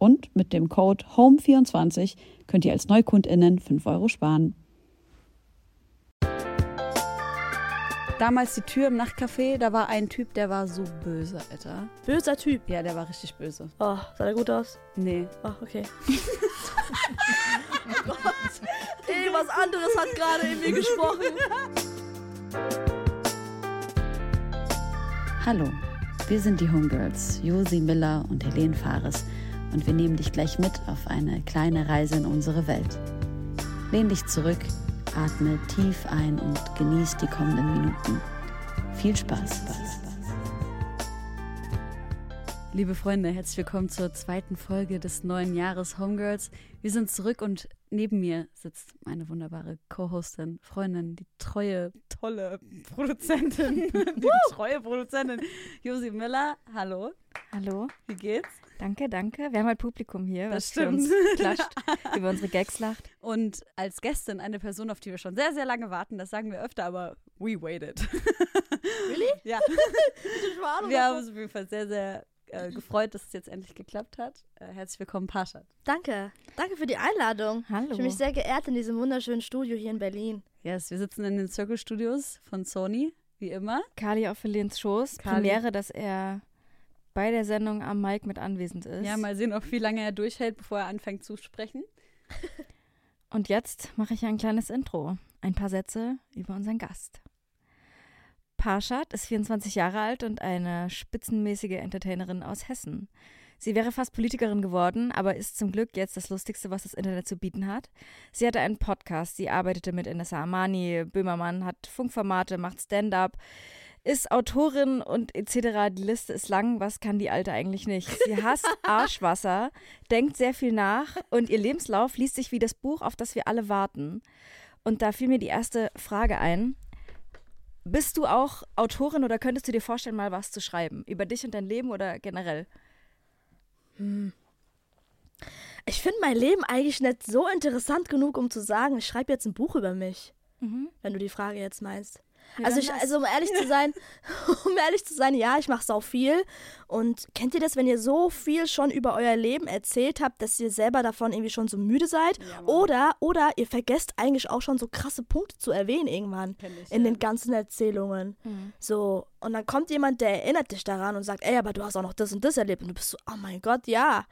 Und mit dem Code HOME24 könnt ihr als NeukundInnen 5 Euro sparen. Damals die Tür im Nachtcafé, da war ein Typ, der war so böse, Alter. Böser Typ. Ja, der war richtig böse. Oh, sah der gut aus? Nee. Ach, okay. oh Gott. Ey, was anderes hat gerade in mir gesprochen. Hallo, wir sind die Homegirls, Josi Miller und Helene Fares und wir nehmen dich gleich mit auf eine kleine Reise in unsere Welt. Lehn dich zurück, atme tief ein und genieß die kommenden Minuten. Viel Spaß. Liebe Freunde, herzlich willkommen zur zweiten Folge des neuen Jahres Homegirls. Wir sind zurück und neben mir sitzt meine wunderbare Co-Hostin, Freundin, die treue, tolle Produzentin, die treue Produzentin Josi Miller. Hallo. Hallo. Wie geht's? Danke, danke. Wir haben halt Publikum hier, Das was für stimmt. uns klatscht, über unsere Gags lacht. Und als Gästin eine Person, auf die wir schon sehr, sehr lange warten. Das sagen wir öfter, aber we waited. Really? Ja. Ich war Wir haben uns auf jeden Fall sehr, sehr äh, gefreut, dass es jetzt endlich geklappt hat. Äh, herzlich willkommen, Pascha. Danke. Danke für die Einladung. Hallo. Ich fühle mich sehr geehrt in diesem wunderschönen Studio hier in Berlin. Yes, wir sitzen in den Circle Studios von Sony, wie immer. Kali auf Helens Schoß. Kali. Premiere, dass er bei der Sendung am Mic mit anwesend ist. Ja, mal sehen, ob wie lange er durchhält, bevor er anfängt zu sprechen. Und jetzt mache ich ein kleines Intro. Ein paar Sätze über unseren Gast. Parshad ist 24 Jahre alt und eine spitzenmäßige Entertainerin aus Hessen. Sie wäre fast Politikerin geworden, aber ist zum Glück jetzt das Lustigste, was das Internet zu bieten hat. Sie hatte einen Podcast, sie arbeitete mit Inessa Amani, Böhmermann, hat Funkformate, macht Stand-up, ist Autorin und etc. Die Liste ist lang, was kann die Alte eigentlich nicht? Sie hasst Arschwasser, denkt sehr viel nach und ihr Lebenslauf liest sich wie das Buch, auf das wir alle warten. Und da fiel mir die erste Frage ein. Bist du auch Autorin oder könntest du dir vorstellen, mal was zu schreiben? Über dich und dein Leben oder generell? Ich finde mein Leben eigentlich nicht so interessant genug, um zu sagen, ich schreibe jetzt ein Buch über mich. Wenn du die Frage jetzt meinst. Ja, also, ich, also um ehrlich zu sein, um ehrlich zu sein, ja, ich mache sau viel. Und kennt ihr das, wenn ihr so viel schon über euer Leben erzählt habt, dass ihr selber davon irgendwie schon so müde seid? oder, oder ihr vergesst eigentlich auch schon so krasse Punkte zu erwähnen irgendwann ich, in ja. den ganzen Erzählungen. So, und dann kommt jemand, der erinnert dich daran und sagt, ey, aber du hast auch noch das und das erlebt. Und du bist so, oh mein Gott, ja.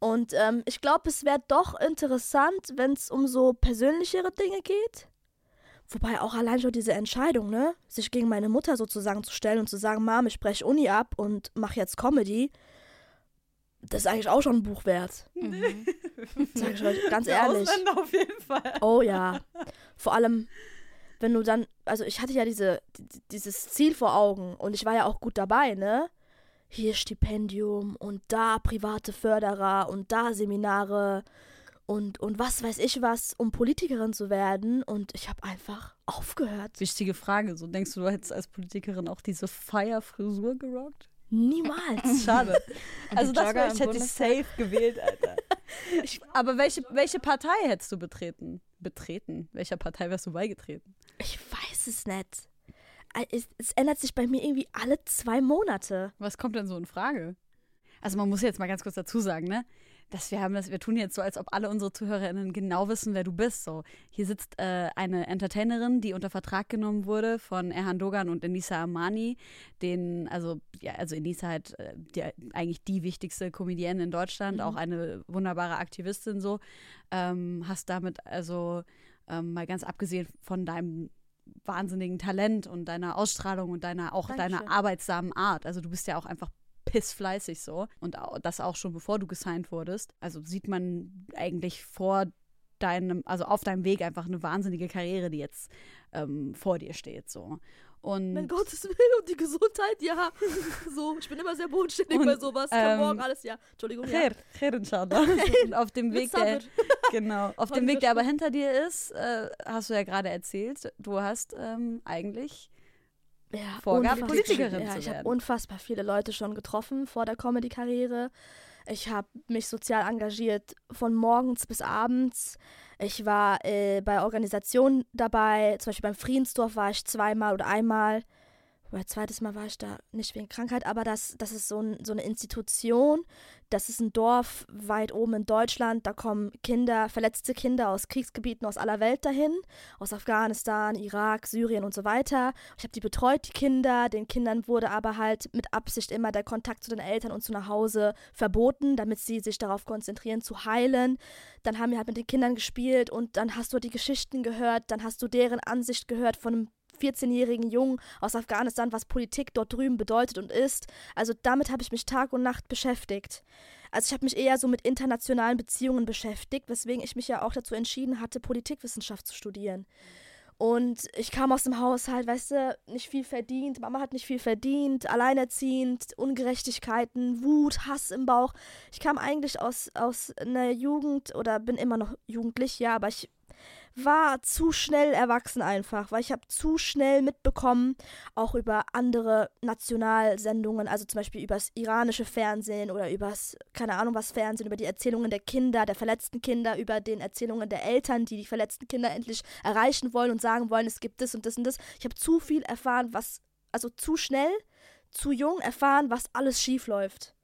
Und ähm, ich glaube, es wäre doch interessant, wenn es um so persönlichere Dinge geht. Wobei auch allein schon diese Entscheidung, ne, sich gegen meine Mutter sozusagen zu stellen und zu sagen, Mom, ich breche Uni ab und mache jetzt Comedy, das ist eigentlich auch schon ein Buch wert. Sag ich euch ganz Der ehrlich. Ausländer auf jeden Fall. Oh ja. Vor allem, wenn du dann, also ich hatte ja diese, die- dieses Ziel vor Augen und ich war ja auch gut dabei, ne? Hier Stipendium und da private Förderer und da Seminare und, und was weiß ich was, um Politikerin zu werden und ich habe einfach aufgehört. Wichtige Frage. So denkst du, du hättest als Politikerin auch diese Fire-Frisur gerockt? Niemals. Schade. Also das wär, ich hätte Bundestag? safe gewählt, Alter. Ich, aber welche, welche Partei hättest du betreten? Betreten? Welcher Partei wärst du beigetreten? Ich weiß es nicht. Es, es ändert sich bei mir irgendwie alle zwei Monate. Was kommt denn so in Frage? also man muss jetzt mal ganz kurz dazu sagen, ne? Dass wir haben das, wir tun jetzt so, als ob alle unsere ZuhörerInnen genau wissen, wer du bist. So, hier sitzt äh, eine Entertainerin, die unter Vertrag genommen wurde von Erhan Dogan und Enisa Amani, den, also, ja, also Enisa halt äh, die, eigentlich die wichtigste Comedienne in Deutschland, mhm. auch eine wunderbare Aktivistin so. Ähm, hast damit also ähm, mal ganz abgesehen von deinem wahnsinnigen Talent und deiner Ausstrahlung und deiner auch Dankeschön. deiner arbeitsamen Art. Also du bist ja auch einfach pissfleißig so. Und das auch schon bevor du gesigned wurdest. Also sieht man eigentlich vor deinem, also auf deinem Weg einfach eine wahnsinnige Karriere, die jetzt ähm, vor dir steht. So. Und mein Gottes Willen und die Gesundheit, ja. So, ich bin immer sehr bodenständig bei sowas. Ähm, morgen alles, ja. Entschuldigung. Khair, ja. inshallah. und auf dem Weg, der, genau, auf dem Weg, der aber hinter dir ist, äh, hast du ja gerade erzählt, du hast ähm, eigentlich ja, vorgab, Politikerin ja, Ich habe unfassbar viele Leute schon getroffen vor der Comedy-Karriere. Ich habe mich sozial engagiert von morgens bis abends. Ich war äh, bei Organisationen dabei, zum Beispiel beim Friedensdorf war ich zweimal oder einmal oder zweites Mal war ich da nicht wegen Krankheit, aber das, das ist so, ein, so eine Institution, das ist ein Dorf weit oben in Deutschland, da kommen Kinder, verletzte Kinder aus Kriegsgebieten aus aller Welt dahin, aus Afghanistan, Irak, Syrien und so weiter. Ich habe die betreut, die Kinder, den Kindern wurde aber halt mit Absicht immer der Kontakt zu den Eltern und zu nach Hause verboten, damit sie sich darauf konzentrieren zu heilen. Dann haben wir halt mit den Kindern gespielt und dann hast du die Geschichten gehört, dann hast du deren Ansicht gehört von einem 14-jährigen Jungen aus Afghanistan, was Politik dort drüben bedeutet und ist. Also damit habe ich mich Tag und Nacht beschäftigt. Also ich habe mich eher so mit internationalen Beziehungen beschäftigt, weswegen ich mich ja auch dazu entschieden hatte, Politikwissenschaft zu studieren. Und ich kam aus dem Haushalt, weißt du, nicht viel verdient, Mama hat nicht viel verdient, alleinerziehend, Ungerechtigkeiten, Wut, Hass im Bauch. Ich kam eigentlich aus, aus einer Jugend oder bin immer noch jugendlich, ja, aber ich war zu schnell erwachsen einfach, weil ich habe zu schnell mitbekommen, auch über andere Nationalsendungen, also zum Beispiel übers iranische Fernsehen oder übers, keine Ahnung was Fernsehen, über die Erzählungen der Kinder, der verletzten Kinder, über den Erzählungen der Eltern, die die verletzten Kinder endlich erreichen wollen und sagen wollen, es gibt das und das und das. Ich habe zu viel erfahren, was, also zu schnell, zu jung erfahren, was alles schief läuft.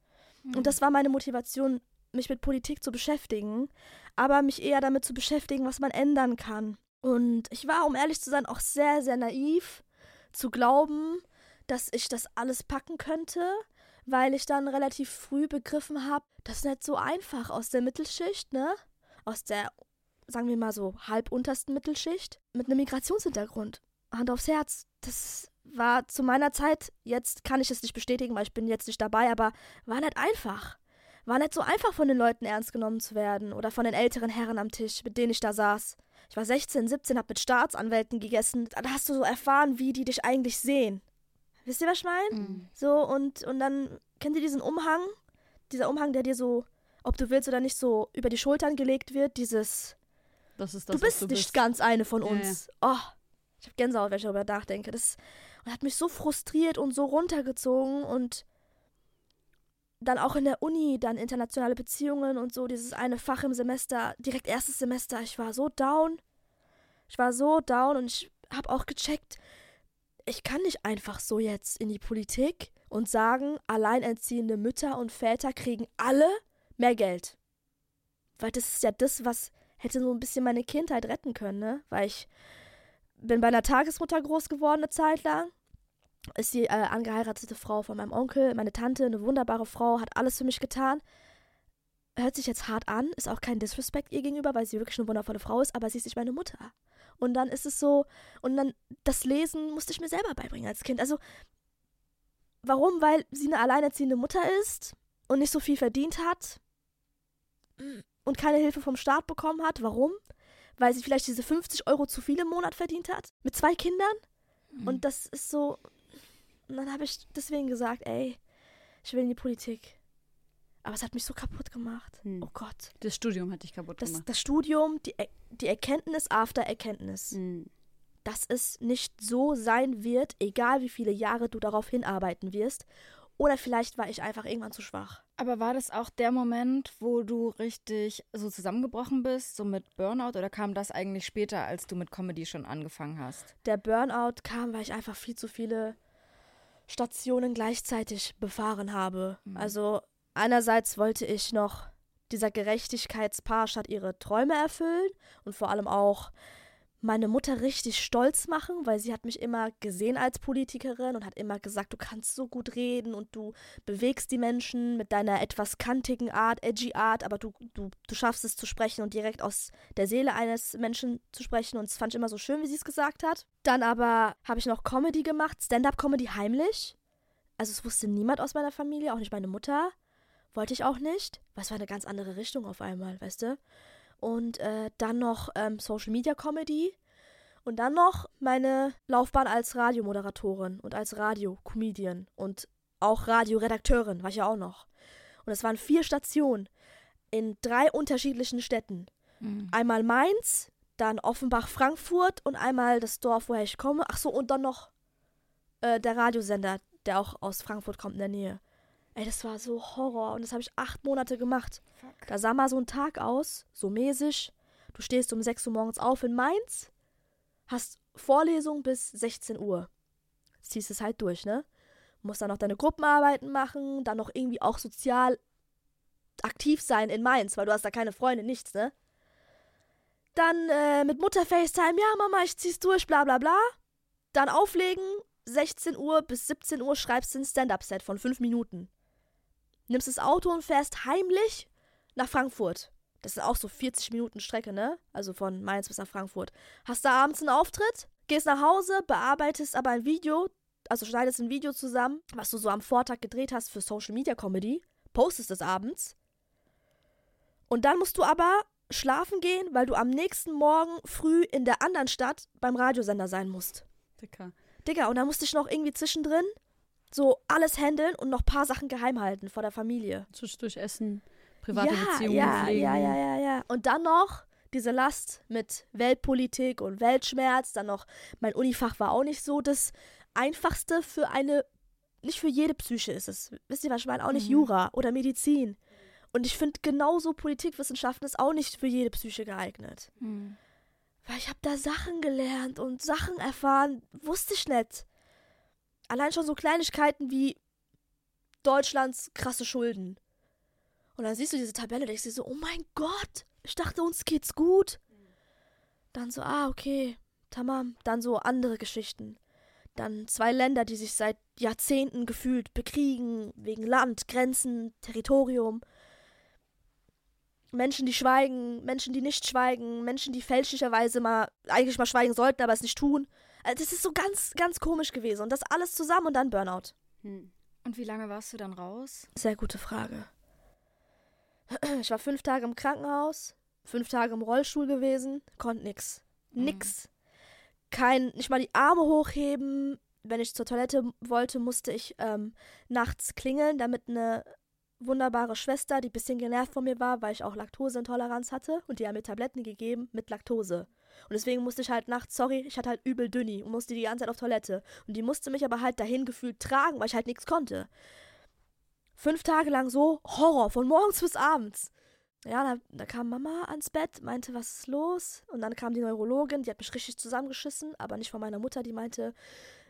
Mhm. Und das war meine Motivation, mich mit Politik zu beschäftigen, aber mich eher damit zu beschäftigen, was man ändern kann. Und ich war, um ehrlich zu sein, auch sehr, sehr naiv zu glauben, dass ich das alles packen könnte, weil ich dann relativ früh begriffen habe, das ist nicht so einfach aus der Mittelschicht, ne? Aus der, sagen wir mal so, halbuntersten Mittelschicht mit einem Migrationshintergrund. Hand aufs Herz. Das war zu meiner Zeit, jetzt kann ich es nicht bestätigen, weil ich bin jetzt nicht dabei, aber war nicht einfach war nicht so einfach von den Leuten ernst genommen zu werden oder von den älteren Herren am Tisch, mit denen ich da saß. Ich war 16, 17, hab mit Staatsanwälten gegessen. Da hast du so erfahren, wie die dich eigentlich sehen. Wisst ihr, was ich meine? Mhm. So, und, und dann kennt ihr diesen Umhang? Dieser Umhang, der dir so, ob du willst oder nicht, so über die Schultern gelegt wird, dieses. Das ist das, du bist du nicht bist. ganz eine von uns. Ja, ja. Oh, ich hab Gänsehaut, wenn ich darüber nachdenke. Das und hat mich so frustriert und so runtergezogen und dann auch in der Uni, dann internationale Beziehungen und so, dieses eine Fach im Semester, direkt erstes Semester, ich war so down. Ich war so down und ich habe auch gecheckt, ich kann nicht einfach so jetzt in die Politik und sagen, alleinerziehende Mütter und Väter kriegen alle mehr Geld. Weil das ist ja das, was hätte so ein bisschen meine Kindheit retten können, ne? Weil ich bin bei einer Tagesmutter groß geworden eine Zeit lang ist die äh, angeheiratete Frau von meinem Onkel, meine Tante, eine wunderbare Frau, hat alles für mich getan. Hört sich jetzt hart an, ist auch kein Disrespect ihr gegenüber, weil sie wirklich eine wundervolle Frau ist, aber sie ist nicht meine Mutter. Und dann ist es so, und dann das Lesen musste ich mir selber beibringen als Kind. Also, warum? Weil sie eine alleinerziehende Mutter ist und nicht so viel verdient hat und keine Hilfe vom Staat bekommen hat. Warum? Weil sie vielleicht diese 50 Euro zu viel im Monat verdient hat. Mit zwei Kindern. Und mhm. das ist so, und dann habe ich deswegen gesagt, ey, ich will in die Politik. Aber es hat mich so kaputt gemacht. Hm. Oh Gott. Das Studium hat dich kaputt das, gemacht. Das Studium, die, die Erkenntnis after Erkenntnis. Hm. Dass es nicht so sein wird, egal wie viele Jahre du darauf hinarbeiten wirst. Oder vielleicht war ich einfach irgendwann zu schwach. Aber war das auch der Moment, wo du richtig so zusammengebrochen bist, so mit Burnout? Oder kam das eigentlich später, als du mit Comedy schon angefangen hast? Der Burnout kam, weil ich einfach viel zu viele Stationen gleichzeitig befahren habe. Mhm. Also einerseits wollte ich noch dieser Gerechtigkeitspar statt ihre Träume erfüllen und vor allem auch meine Mutter richtig stolz machen, weil sie hat mich immer gesehen als Politikerin und hat immer gesagt, du kannst so gut reden und du bewegst die Menschen mit deiner etwas kantigen Art, edgy Art, aber du, du, du schaffst es zu sprechen und direkt aus der Seele eines Menschen zu sprechen und das fand ich immer so schön, wie sie es gesagt hat. Dann aber habe ich noch Comedy gemacht, Stand-up-Comedy heimlich. Also es wusste niemand aus meiner Familie, auch nicht meine Mutter. Wollte ich auch nicht, weil es war eine ganz andere Richtung auf einmal, weißt du? Und äh, dann noch ähm, Social Media Comedy. Und dann noch meine Laufbahn als Radiomoderatorin und als Radio-Comedian und auch Radioredakteurin war ich ja auch noch. Und es waren vier Stationen in drei unterschiedlichen Städten. Mhm. Einmal Mainz, dann Offenbach, Frankfurt und einmal das Dorf, woher ich komme. Ach so, und dann noch äh, der Radiosender, der auch aus Frankfurt kommt in der Nähe. Ey, das war so Horror und das habe ich acht Monate gemacht. Fuck. Da sah mal so ein Tag aus, so mäßig. Du stehst um 6 Uhr morgens auf in Mainz, hast Vorlesung bis 16 Uhr. Ziehst es halt durch, ne? Musst dann noch deine Gruppenarbeiten machen, dann noch irgendwie auch sozial aktiv sein in Mainz, weil du hast da keine Freunde, nichts, ne? Dann äh, mit Mutter FaceTime, ja Mama, ich zieh's durch, bla bla bla. Dann auflegen, 16 Uhr bis 17 Uhr schreibst du ein Stand-up-Set von 5 Minuten nimmst das Auto und fährst heimlich nach Frankfurt. Das ist auch so 40 Minuten Strecke, ne? Also von Mainz bis nach Frankfurt. Hast da abends einen Auftritt, gehst nach Hause, bearbeitest aber ein Video, also schneidest ein Video zusammen, was du so am Vortag gedreht hast für Social Media Comedy, postest es abends. Und dann musst du aber schlafen gehen, weil du am nächsten Morgen früh in der anderen Stadt beim Radiosender sein musst. Dicker. Digga, und dann musste ich noch irgendwie zwischendrin so alles handeln und noch ein paar Sachen geheim halten vor der Familie. Zwischendurch essen, private ja, Beziehungen ja, pflegen. Ja, ja, ja, ja. Und dann noch diese Last mit Weltpolitik und Weltschmerz. Dann noch, mein Unifach war auch nicht so das einfachste für eine, nicht für jede Psyche ist es. Wisst ihr, was ich meine? Auch nicht mhm. Jura oder Medizin. Und ich finde, genauso Politikwissenschaften ist auch nicht für jede Psyche geeignet. Mhm. Weil ich habe da Sachen gelernt und Sachen erfahren, wusste ich nicht allein schon so Kleinigkeiten wie Deutschlands krasse Schulden. Und dann siehst du diese Tabelle denkst dir so, oh mein Gott, ich dachte, uns geht's gut. Dann so, ah, okay, tamam. Dann so andere Geschichten. Dann zwei Länder, die sich seit Jahrzehnten gefühlt bekriegen, wegen Land, Grenzen, Territorium. Menschen, die schweigen, Menschen, die nicht schweigen, Menschen, die fälschlicherweise mal eigentlich mal schweigen sollten, aber es nicht tun. Also das ist so ganz, ganz komisch gewesen. Und das alles zusammen und dann Burnout. Hm. Und wie lange warst du dann raus? Sehr gute Frage. Ich war fünf Tage im Krankenhaus, fünf Tage im Rollstuhl gewesen, konnte nix. Nix. Kein, nicht mal die Arme hochheben. Wenn ich zur Toilette wollte, musste ich ähm, nachts klingeln, damit eine wunderbare Schwester, die ein bisschen genervt von mir war, weil ich auch Laktoseintoleranz hatte und die hat mir Tabletten gegeben mit Laktose. Und deswegen musste ich halt nachts, sorry, ich hatte halt übel Dünni und musste die ganze Zeit auf Toilette. Und die musste mich aber halt dahin gefühlt tragen, weil ich halt nichts konnte. Fünf Tage lang so Horror, von morgens bis abends. Ja, da, da, kam Mama ans Bett, meinte, was ist los? Und dann kam die Neurologin, die hat mich richtig zusammengeschissen, aber nicht von meiner Mutter, die meinte,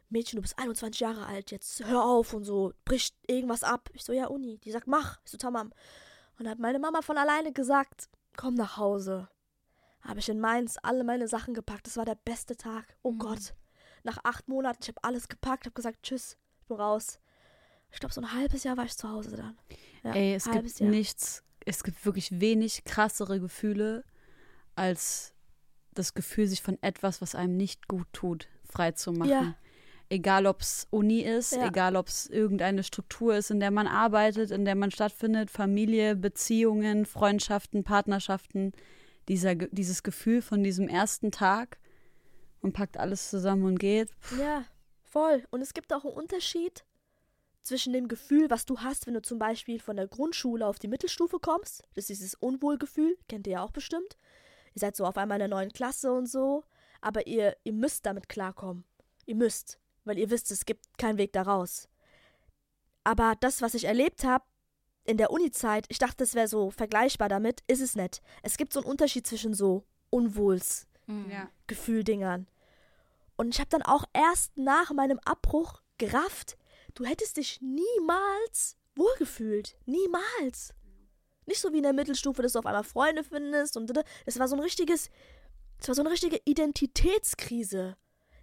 Mädchen, du bist 21 Jahre alt, jetzt hör auf und so, bricht irgendwas ab. Ich so, ja, Uni. Die sagt, mach. Ich so, tamam. Und dann hat meine Mama von alleine gesagt, komm nach Hause habe ich in Mainz alle meine Sachen gepackt. Das war der beste Tag. Oh mhm. Gott. Nach acht Monaten, ich habe alles gepackt, habe gesagt, tschüss, ich bin raus. Ich glaube, so ein halbes Jahr war ich zu Hause dann. Ja, Ey, es gibt Jahr. nichts, es gibt wirklich wenig krassere Gefühle, als das Gefühl, sich von etwas, was einem nicht gut tut, frei zu machen. Ja. Egal, ob es Uni ist, ja. egal, ob es irgendeine Struktur ist, in der man arbeitet, in der man stattfindet, Familie, Beziehungen, Freundschaften, Partnerschaften dieser, dieses Gefühl von diesem ersten Tag. Man packt alles zusammen und geht. Ja, voll. Und es gibt auch einen Unterschied zwischen dem Gefühl, was du hast, wenn du zum Beispiel von der Grundschule auf die Mittelstufe kommst. Das ist dieses Unwohlgefühl, kennt ihr ja auch bestimmt. Ihr seid so auf einmal in der neuen Klasse und so. Aber ihr, ihr müsst damit klarkommen. Ihr müsst. Weil ihr wisst, es gibt keinen Weg daraus. Aber das, was ich erlebt habe, in der Uni-Zeit, ich dachte, es wäre so vergleichbar damit, ist es nicht. Es gibt so einen Unterschied zwischen so Unwohls mhm. Und ich habe dann auch erst nach meinem Abbruch gerafft, du hättest dich niemals wohlgefühlt. Niemals. Nicht so wie in der Mittelstufe, dass du auf einmal Freunde findest und das war so ein richtiges, das war so eine richtige Identitätskrise.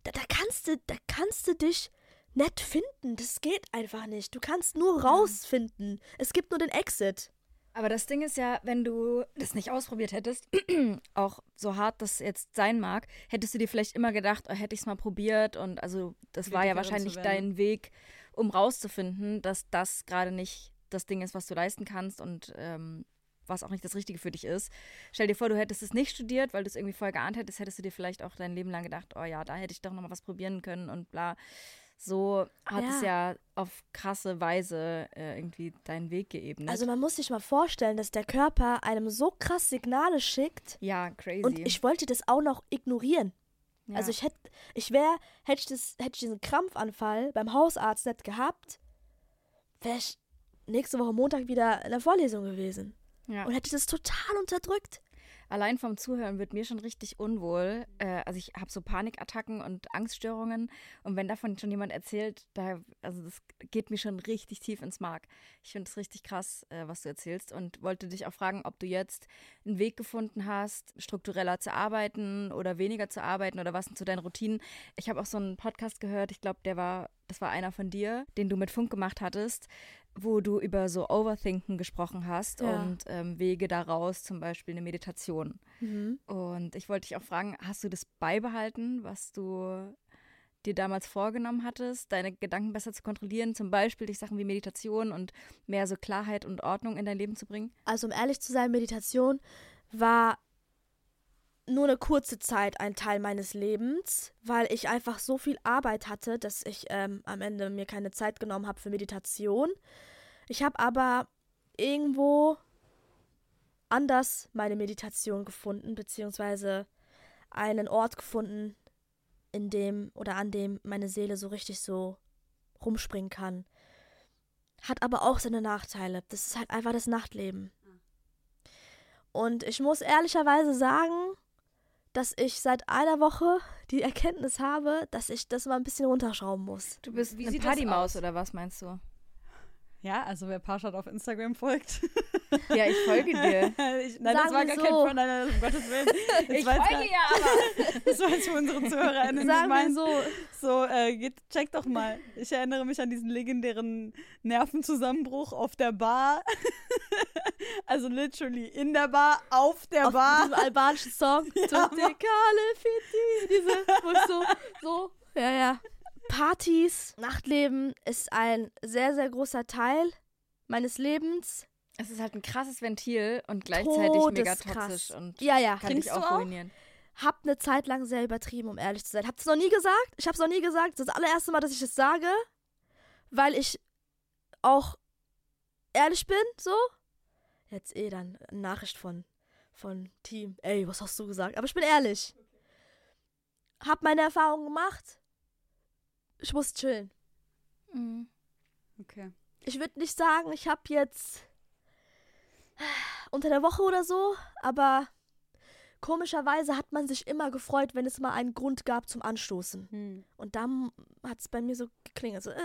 Da, da kannst du, da kannst du dich nett finden. Das geht einfach nicht. Du kannst nur rausfinden. Es gibt nur den Exit. Aber das Ding ist ja, wenn du das nicht ausprobiert hättest, auch so hart das jetzt sein mag, hättest du dir vielleicht immer gedacht, oh, hätte ich es mal probiert und also das war ja wahrscheinlich dein Weg, um rauszufinden, dass das gerade nicht das Ding ist, was du leisten kannst und ähm, was auch nicht das Richtige für dich ist. Stell dir vor, du hättest es nicht studiert, weil du es irgendwie vorher geahnt hättest, hättest du dir vielleicht auch dein Leben lang gedacht, oh ja, da hätte ich doch noch mal was probieren können und bla so hat ja. es ja auf krasse Weise äh, irgendwie deinen Weg geebnet. Also man muss sich mal vorstellen, dass der Körper einem so krass Signale schickt. Ja, crazy. Und ich wollte das auch noch ignorieren. Ja. Also ich hätte, ich wäre, hätte ich das, hätte ich diesen Krampfanfall beim Hausarzt nicht gehabt, wäre ich nächste Woche Montag wieder in der Vorlesung gewesen. Ja. Und hätte das total unterdrückt allein vom Zuhören wird mir schon richtig unwohl. Äh, also ich habe so Panikattacken und Angststörungen und wenn davon schon jemand erzählt, da, also das geht mir schon richtig tief ins Mark. Ich finde es richtig krass, äh, was du erzählst und wollte dich auch fragen, ob du jetzt einen Weg gefunden hast, struktureller zu arbeiten oder weniger zu arbeiten oder was sind zu deinen Routinen. Ich habe auch so einen Podcast gehört, ich glaube, der war das war einer von dir, den du mit Funk gemacht hattest, wo du über so Overthinken gesprochen hast ja. und ähm, Wege daraus, zum Beispiel eine Meditation. Mhm. Und ich wollte dich auch fragen, hast du das beibehalten, was du dir damals vorgenommen hattest, deine Gedanken besser zu kontrollieren, zum Beispiel durch Sachen wie Meditation und mehr so Klarheit und Ordnung in dein Leben zu bringen? Also um ehrlich zu sein, Meditation war nur eine kurze Zeit ein Teil meines Lebens, weil ich einfach so viel Arbeit hatte, dass ich ähm, am Ende mir keine Zeit genommen habe für Meditation. Ich habe aber irgendwo anders meine Meditation gefunden, beziehungsweise einen Ort gefunden, in dem oder an dem meine Seele so richtig so rumspringen kann. Hat aber auch seine Nachteile. Das ist halt einfach das Nachtleben. Und ich muss ehrlicherweise sagen, dass ich seit einer Woche die Erkenntnis habe, dass ich das mal ein bisschen runterschrauben muss. Du bist wie eine Partymaus oder was meinst du? Ja, also wer Parshad auf Instagram folgt. Ja, ich folge dir. ich, nein, Sagen das war gar so. kein Freund, nein, um Gottes Willen. Ich, ich folge gar, ja, aber. Das war jetzt für unsere ZuhörerInnen. Sagen wir so. So, äh, geht, check doch mal. Ich erinnere mich an diesen legendären Nervenzusammenbruch auf der Bar. also literally in der Bar, auf der auf Bar. Diesem albanischen Song. Ja, diese, wo ich so, so, ja, ja. Partys, Nachtleben ist ein sehr, sehr großer Teil meines Lebens. Es ist halt ein krasses Ventil und gleichzeitig mega toxisch und ja, ja. kann dich auch, auch ruinieren. Hab eine Zeit lang sehr übertrieben, um ehrlich zu sein. Hab's noch nie gesagt. Ich hab's noch nie gesagt. Das ist das allererste Mal, dass ich es sage, weil ich auch ehrlich bin, so. Jetzt eh dann eine Nachricht von, von Team. Ey, was hast du gesagt? Aber ich bin ehrlich. Hab meine Erfahrungen gemacht ich muss chillen. Mhm. Okay. Ich würde nicht sagen, ich habe jetzt unter der Woche oder so, aber komischerweise hat man sich immer gefreut, wenn es mal einen Grund gab zum Anstoßen. Hm. Und dann hat es bei mir so geklingelt, so, äh,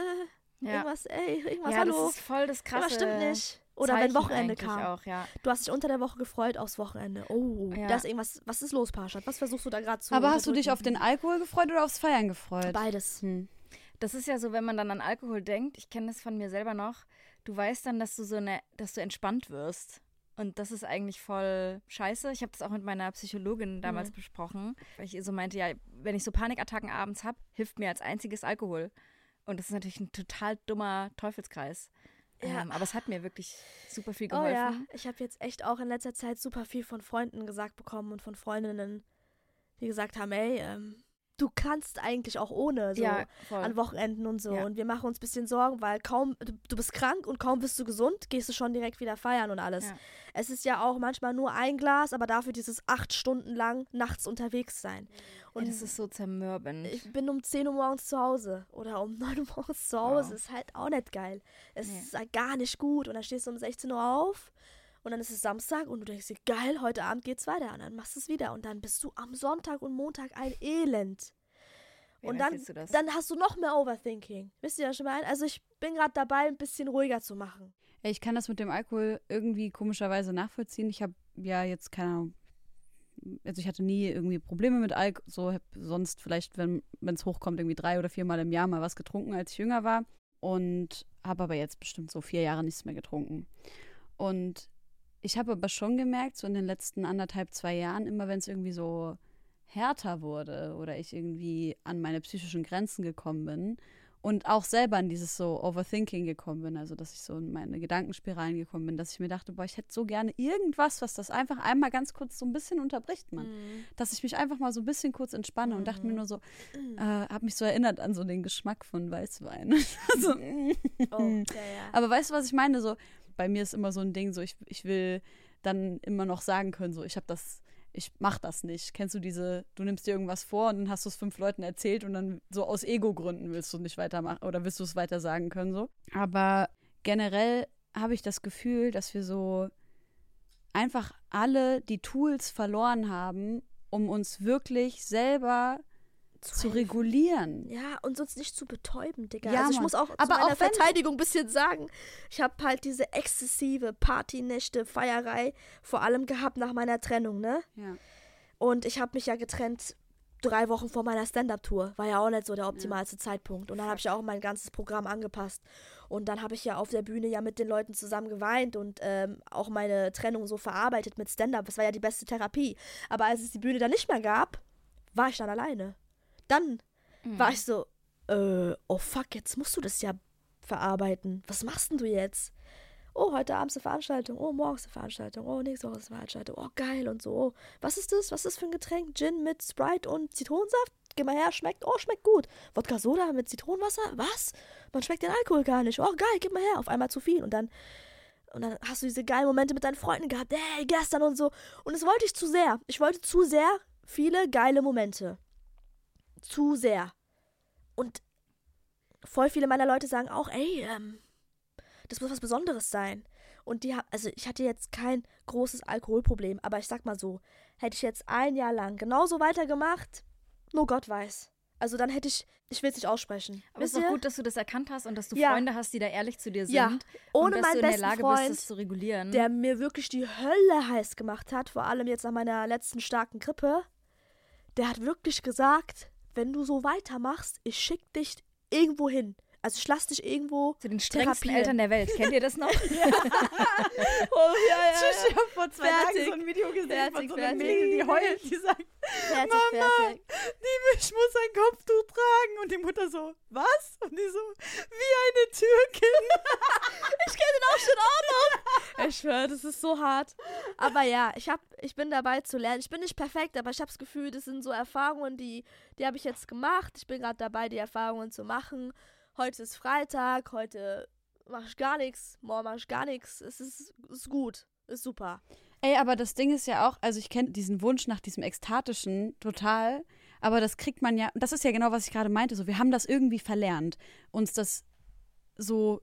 ja. irgendwas, ey, irgendwas, ja, hallo. das ist voll das Krasse. Irgendwas stimmt nicht. Oder Zeichen wenn Wochenende kam. Auch, ja. Du hast dich unter der Woche gefreut aufs Wochenende. Oh, ja. da ist irgendwas. Was ist los, Parshad? Was versuchst du da gerade zu Aber hast du dich auf den Alkohol gefreut oder aufs Feiern gefreut? Beides. Hm. Das ist ja so, wenn man dann an Alkohol denkt, ich kenne das von mir selber noch, du weißt dann, dass du so eine, dass du entspannt wirst. Und das ist eigentlich voll scheiße. Ich habe das auch mit meiner Psychologin damals mhm. besprochen. Weil ich so meinte, ja, wenn ich so Panikattacken abends habe, hilft mir als einziges Alkohol. Und das ist natürlich ein total dummer Teufelskreis. Ja. Ähm, aber es hat mir wirklich super viel geholfen. Oh ja, ich habe jetzt echt auch in letzter Zeit super viel von Freunden gesagt bekommen und von Freundinnen, die gesagt haben, ey, ähm, du kannst eigentlich auch ohne so ja, an Wochenenden und so. Ja. Und wir machen uns ein bisschen Sorgen, weil kaum, du, du, bist krank und kaum bist du gesund, gehst du schon direkt wieder feiern und alles. Ja. Es ist ja auch manchmal nur ein Glas, aber dafür dieses acht Stunden lang nachts unterwegs sein. Und es ist so zermürbend. Ich bin um 10 Uhr morgens zu Hause oder um 9 Uhr morgens zu Hause. Wow. Ist halt auch nicht geil. Es nee. ist halt gar nicht gut. Und dann stehst du um 16 Uhr auf und dann ist es Samstag und du denkst dir, geil, heute Abend geht's weiter. Und dann machst du es wieder. Und dann bist du am Sonntag und Montag ein Elend. Wie Und dann, empfiehlst du das? dann hast du noch mehr Overthinking. Wisst ihr, was ich meine? Also ich bin gerade dabei, ein bisschen ruhiger zu machen. Ich kann das mit dem Alkohol irgendwie komischerweise nachvollziehen. Ich habe ja jetzt keine Ahnung. Also ich hatte nie irgendwie Probleme mit Alkohol. So hab sonst vielleicht, wenn es hochkommt, irgendwie drei oder viermal im Jahr mal was getrunken, als ich jünger war. Und habe aber jetzt bestimmt so vier Jahre nichts mehr getrunken. Und ich habe aber schon gemerkt, so in den letzten anderthalb, zwei Jahren, immer wenn es irgendwie so härter wurde oder ich irgendwie an meine psychischen Grenzen gekommen bin und auch selber an dieses so Overthinking gekommen bin, also dass ich so in meine Gedankenspiralen gekommen bin, dass ich mir dachte, boah, ich hätte so gerne irgendwas, was das einfach einmal ganz kurz so ein bisschen unterbricht, Mann. Dass ich mich einfach mal so ein bisschen kurz entspanne und dachte mir nur so, äh, habe mich so erinnert an so den Geschmack von Weißwein. so, mm. Oh, ja, ja. Aber weißt du, was ich meine? So, bei mir ist immer so ein Ding, so ich, ich will dann immer noch sagen können, so ich habe das, ich mach das nicht. Kennst du diese, du nimmst dir irgendwas vor und dann hast du es fünf Leuten erzählt und dann so aus Ego-Gründen willst du nicht weitermachen oder willst du es weiter sagen können so. Aber generell habe ich das Gefühl, dass wir so einfach alle die Tools verloren haben, um uns wirklich selber zu regulieren. Ja, und sonst nicht zu betäuben, Digga. Ja, also ich Mann. muss auch Aber zu meiner Verteidigung ein bisschen sagen, ich habe halt diese exzessive Partynächte, Feierei vor allem gehabt nach meiner Trennung, ne? Ja. Und ich habe mich ja getrennt drei Wochen vor meiner Stand-Up-Tour. War ja auch nicht so der optimalste Zeitpunkt. Und dann habe ich ja auch mein ganzes Programm angepasst. Und dann habe ich ja auf der Bühne ja mit den Leuten zusammen geweint und ähm, auch meine Trennung so verarbeitet mit Stand-Up. Das war ja die beste Therapie. Aber als es die Bühne dann nicht mehr gab, war ich dann alleine. Dann war ich so, äh, oh fuck, jetzt musst du das ja verarbeiten. Was machst denn du jetzt? Oh, heute Abend ist eine Veranstaltung. Oh, morgens eine Veranstaltung. Oh, nächste Woche ist eine Veranstaltung. Oh, geil und so. Oh, was ist das? Was ist das für ein Getränk? Gin mit Sprite und Zitronensaft? Geh mal her, schmeckt. Oh, schmeckt gut. Wodka Soda mit Zitronenwasser? Was? Man schmeckt den Alkohol gar nicht. Oh, geil, gib mal her. Auf einmal zu viel. Und dann, und dann hast du diese geilen Momente mit deinen Freunden gehabt. Hey, gestern und so. Und das wollte ich zu sehr. Ich wollte zu sehr viele geile Momente. Zu sehr. Und voll viele meiner Leute sagen auch, ey, ähm, das muss was Besonderes sein. Und die haben, also ich hatte jetzt kein großes Alkoholproblem, aber ich sag mal so, hätte ich jetzt ein Jahr lang genauso weitergemacht, nur Gott weiß. Also dann hätte ich, ich will es nicht aussprechen. Aber es ist doch gut, dass du das erkannt hast und dass du Ja. Freunde hast, die da ehrlich zu dir sind. Ja. und Ohne dass meinen du in der Lage Freund, bist, das zu regulieren. der mir wirklich die Hölle heiß gemacht hat, vor allem jetzt nach meiner letzten starken Grippe, der hat wirklich gesagt, wenn du so weitermachst, ich schick dich irgendwo hin. Also ich lass dich irgendwo zu den strengsten. Eltern der Welt. Kennt ihr das noch? Oh, ja, Ich habe vor zwei Fertig. Tagen so ein Video gesehen Fertig, von so einer fertig. Mädel, die heult, die sagt, Fertig, Mama, fertig. die, ich muss ein Kopftuch tragen. Und die Mutter so, was? Und die so, wie eine Türkin. Ich kenne den Ausschnitt auch noch. Ich schwöre, das ist so hart. Aber ja, ich, hab, ich bin dabei zu lernen. Ich bin nicht perfekt, aber ich habe das Gefühl, das sind so Erfahrungen, die, die habe ich jetzt gemacht. Ich bin gerade dabei, die Erfahrungen zu machen. Heute ist Freitag, heute mache ich gar nichts, morgen mache ich gar nichts. Es ist, ist gut, ist super. Ey, aber das Ding ist ja auch, also ich kenne diesen Wunsch nach diesem Ekstatischen total, aber das kriegt man ja, das ist ja genau, was ich gerade meinte, so wir haben das irgendwie verlernt, uns das so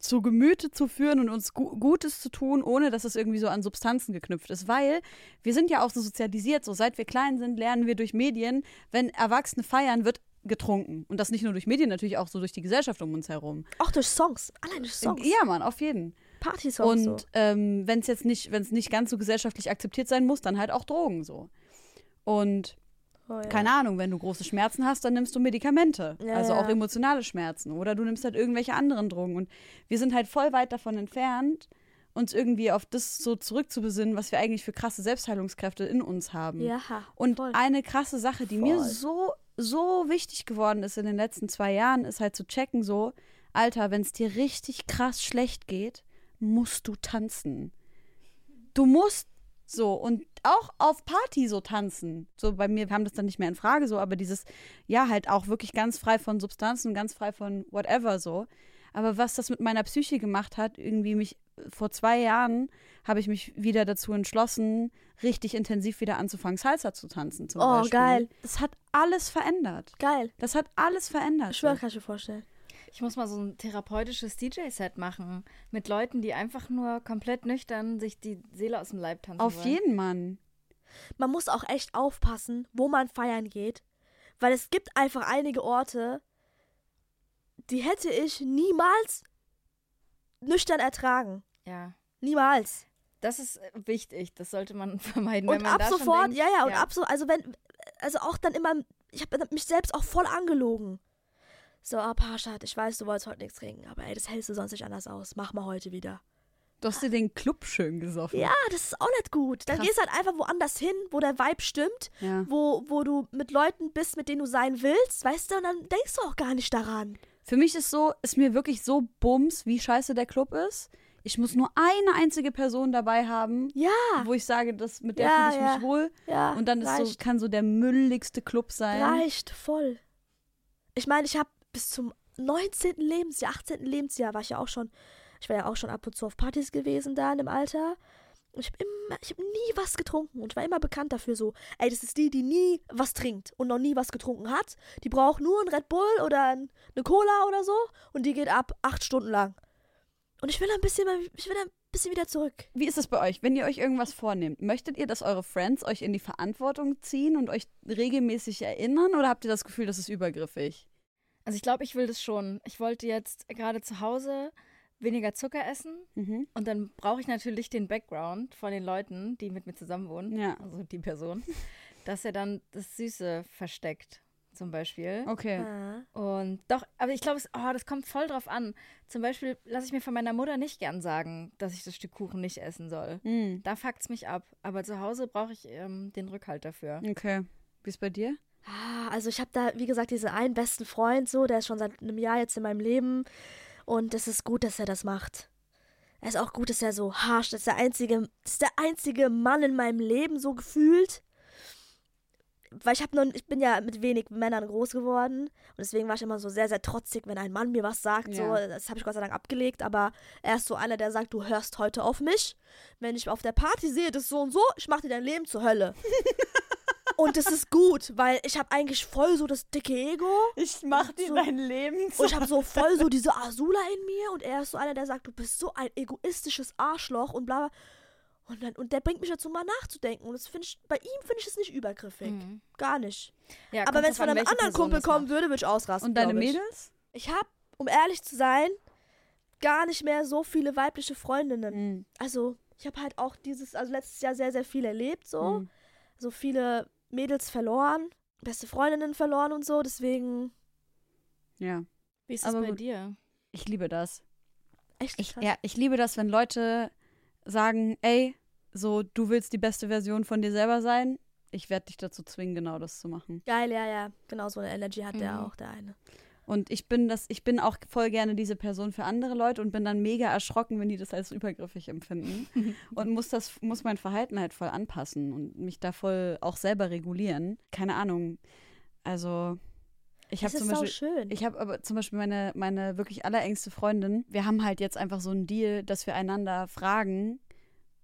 zu Gemüte zu führen und uns Gu Gutes zu tun, ohne dass es irgendwie so an Substanzen geknüpft ist. Weil wir sind ja auch so sozialisiert, so seit wir klein sind, lernen wir durch Medien, wenn Erwachsene feiern, wird getrunken. Und das nicht nur durch Medien, natürlich auch so durch die Gesellschaft um uns herum. Auch durch Songs, allein durch Songs. Ja, Mann, auf jeden. Party-Songs. Und so. ähm, wenn es jetzt nicht, wenn es nicht ganz so gesellschaftlich akzeptiert sein muss, dann halt auch Drogen so. Und Oh, ja. keine Ahnung, wenn du große Schmerzen hast, dann nimmst du Medikamente. Ja, also ja. auch emotionale Schmerzen. Oder du nimmst halt irgendwelche anderen Drogen. Und wir sind halt voll weit davon entfernt, uns irgendwie auf das so zurückzubesinnen, was wir eigentlich für krasse Selbstheilungskräfte in uns haben. Ja, Und voll. eine krasse Sache, die mir Voll. so, so wichtig geworden ist in den letzten zwei Jahren, ist halt zu checken, so, Alter, wenn es dir richtig krass schlecht geht, musst du tanzen. Du musst so und auch auf Party so tanzen. So bei mir kam das dann nicht mehr in Frage so, aber dieses ja halt auch wirklich ganz frei von Substanzen, ganz frei von whatever so. Aber was das mit meiner Psyche gemacht hat, irgendwie mich vor zwei Jahren habe ich mich wieder dazu entschlossen, richtig intensiv wieder anzufangen, Salsa zu tanzen zum Oh, Beispiel. geil. Das hat alles verändert. Geil. Das hat alles verändert. Ich schwöre, kann ich mir vorstellen. Ich muss mal so ein therapeutisches DJ-Set machen. Mit Leuten, die einfach nur komplett nüchtern sich die Seele aus dem Leib tanzen Auf wollen. jeden Mann. Man muss auch echt aufpassen, wo man feiern geht. Weil es gibt einfach einige Orte, die hätte ich niemals nüchtern ertragen. Ja. Niemals. Das ist äh, wichtig, das sollte man vermeiden. Und wenn man ab da schon sofort, denkt, ja, ja, und ab so, also wenn, also auch dann immer, ich habe mich selbst auch voll angelogen. So, ah, Parshad, ich weiß, du wolltest heute nichts trinken, aber ey, das hältst du sonst nicht anders aus. Mach mal heute wieder. Du hast dir den Club schön gesoffen. Ja, das ist auch nicht gut. Dann Krass. gehst halt einfach woanders hin, wo der Vibe stimmt, Ja. wo, wo du mit Leuten bist, mit denen du sein willst, weißt du, und dann denkst du auch gar nicht daran. Für mich ist so, ist mir wirklich so bums, wie scheiße der Club ist. Ich muss nur eine einzige Person dabei haben, Ja, wo ich sage, das, mit der Ja, fühle ich ja. mich wohl. ja. Und dann ist so, kann so der mülligste Club sein. Reicht voll. Ich meine, ich habe bis zum 19. Lebensjahr, 18. Lebensjahr war ich ja auch schon, ich war ja auch schon ab und zu auf Partys gewesen da in dem Alter. Ich habe immer, ich habe nie was getrunken und ich war immer bekannt dafür so, ey, das ist die, die nie was trinkt und noch nie was getrunken hat. Die braucht nur ein Red Bull oder ein, eine Cola oder so und die geht ab acht Stunden lang. Und ich will ein bisschen, mal- ich will ein bisschen wieder zurück. Wie ist es bei euch, wenn ihr euch irgendwas vornehmt? Möchtet ihr, dass eure Friends euch in die Verantwortung ziehen und euch regelmäßig erinnern oder habt ihr das Gefühl, das ist übergriffig? Also ich glaube, ich will das schon. Ich wollte jetzt gerade zu Hause weniger Zucker essen Mhm. und dann brauche ich natürlich den Background von den Leuten, die mit mir zusammen wohnen, Ja. also die Person, dass er dann das Süße versteckt, zum Beispiel. Okay. Ah. Und doch, aber ich glaube, es- oh, das kommt voll drauf an. Zum Beispiel lasse ich mir von meiner Mutter nicht gern sagen, dass ich das Stück Kuchen nicht essen soll. Hm. Da fuckt's mich ab. Aber zu Hause brauche ich ähm, den Rückhalt dafür. Okay. Wie ist bei dir? Ah, Also ich habe da, wie gesagt, diesen einen besten Freund so, der ist schon seit einem Jahr jetzt in meinem Leben und es ist gut, dass er das macht. Es ist auch gut, dass er so harsch, das ist der einzige, das ist der einzige Mann in meinem Leben so gefühlt. Weil ich habe noch, ich bin ja mit wenig Männern groß geworden und deswegen war ich immer so sehr, sehr trotzig, wenn ein Mann mir was sagt. So, Ja. das habe ich Gott sei Dank abgelegt, aber er ist so einer, der sagt, du hörst heute auf mich. Wenn ich auf der Party sehe, das ist so und so, ich mache dir dein Leben zur Hölle. Und das ist gut, weil ich habe eigentlich voll so das dicke Ego Ich mach dir dein Leben und ich habe so voll so diese Asula in mir und er ist so einer, der sagt, du bist so ein egoistisches Arschloch und bla. bla. Und, dann, und der bringt mich dazu, mal nachzudenken. Und das finde ich, bei ihm finde ich es nicht übergriffig. Mhm. Gar nicht. Ja, Aber wenn es von einem anderen Person Kumpel kommen würde, würde ich ausrasten. Und deine glaub ich. Mädels? Ich habe, um ehrlich zu sein, gar nicht mehr so viele weibliche Freundinnen. Mhm. Also, ich habe halt auch dieses, also letztes Jahr sehr, sehr viel erlebt, so. Mhm. So viele Mädels verloren, beste Freundinnen verloren und so. Deswegen, Ja. Wie ist es Aber bei gut. dir? Ich liebe das. echt Ich, ja, ich liebe das, wenn Leute sagen, ey, so, du willst die beste Version von dir selber sein. Ich werde dich dazu zwingen, genau das zu machen. Geil, ja, ja. Genau so eine Energy hat der Mhm. auch, der eine. Und ich bin das, ich bin auch voll gerne diese Person für andere Leute und bin dann mega erschrocken, wenn die das als übergriffig empfinden. und muss das, muss mein Verhalten halt voll anpassen und mich da voll auch selber regulieren. Keine Ahnung. Also, ich habe Das zum ist Beispiel. schön. Ich habe aber zum Beispiel meine, meine wirklich allerengste Freundin, wir haben halt jetzt einfach so einen Deal, dass wir einander fragen,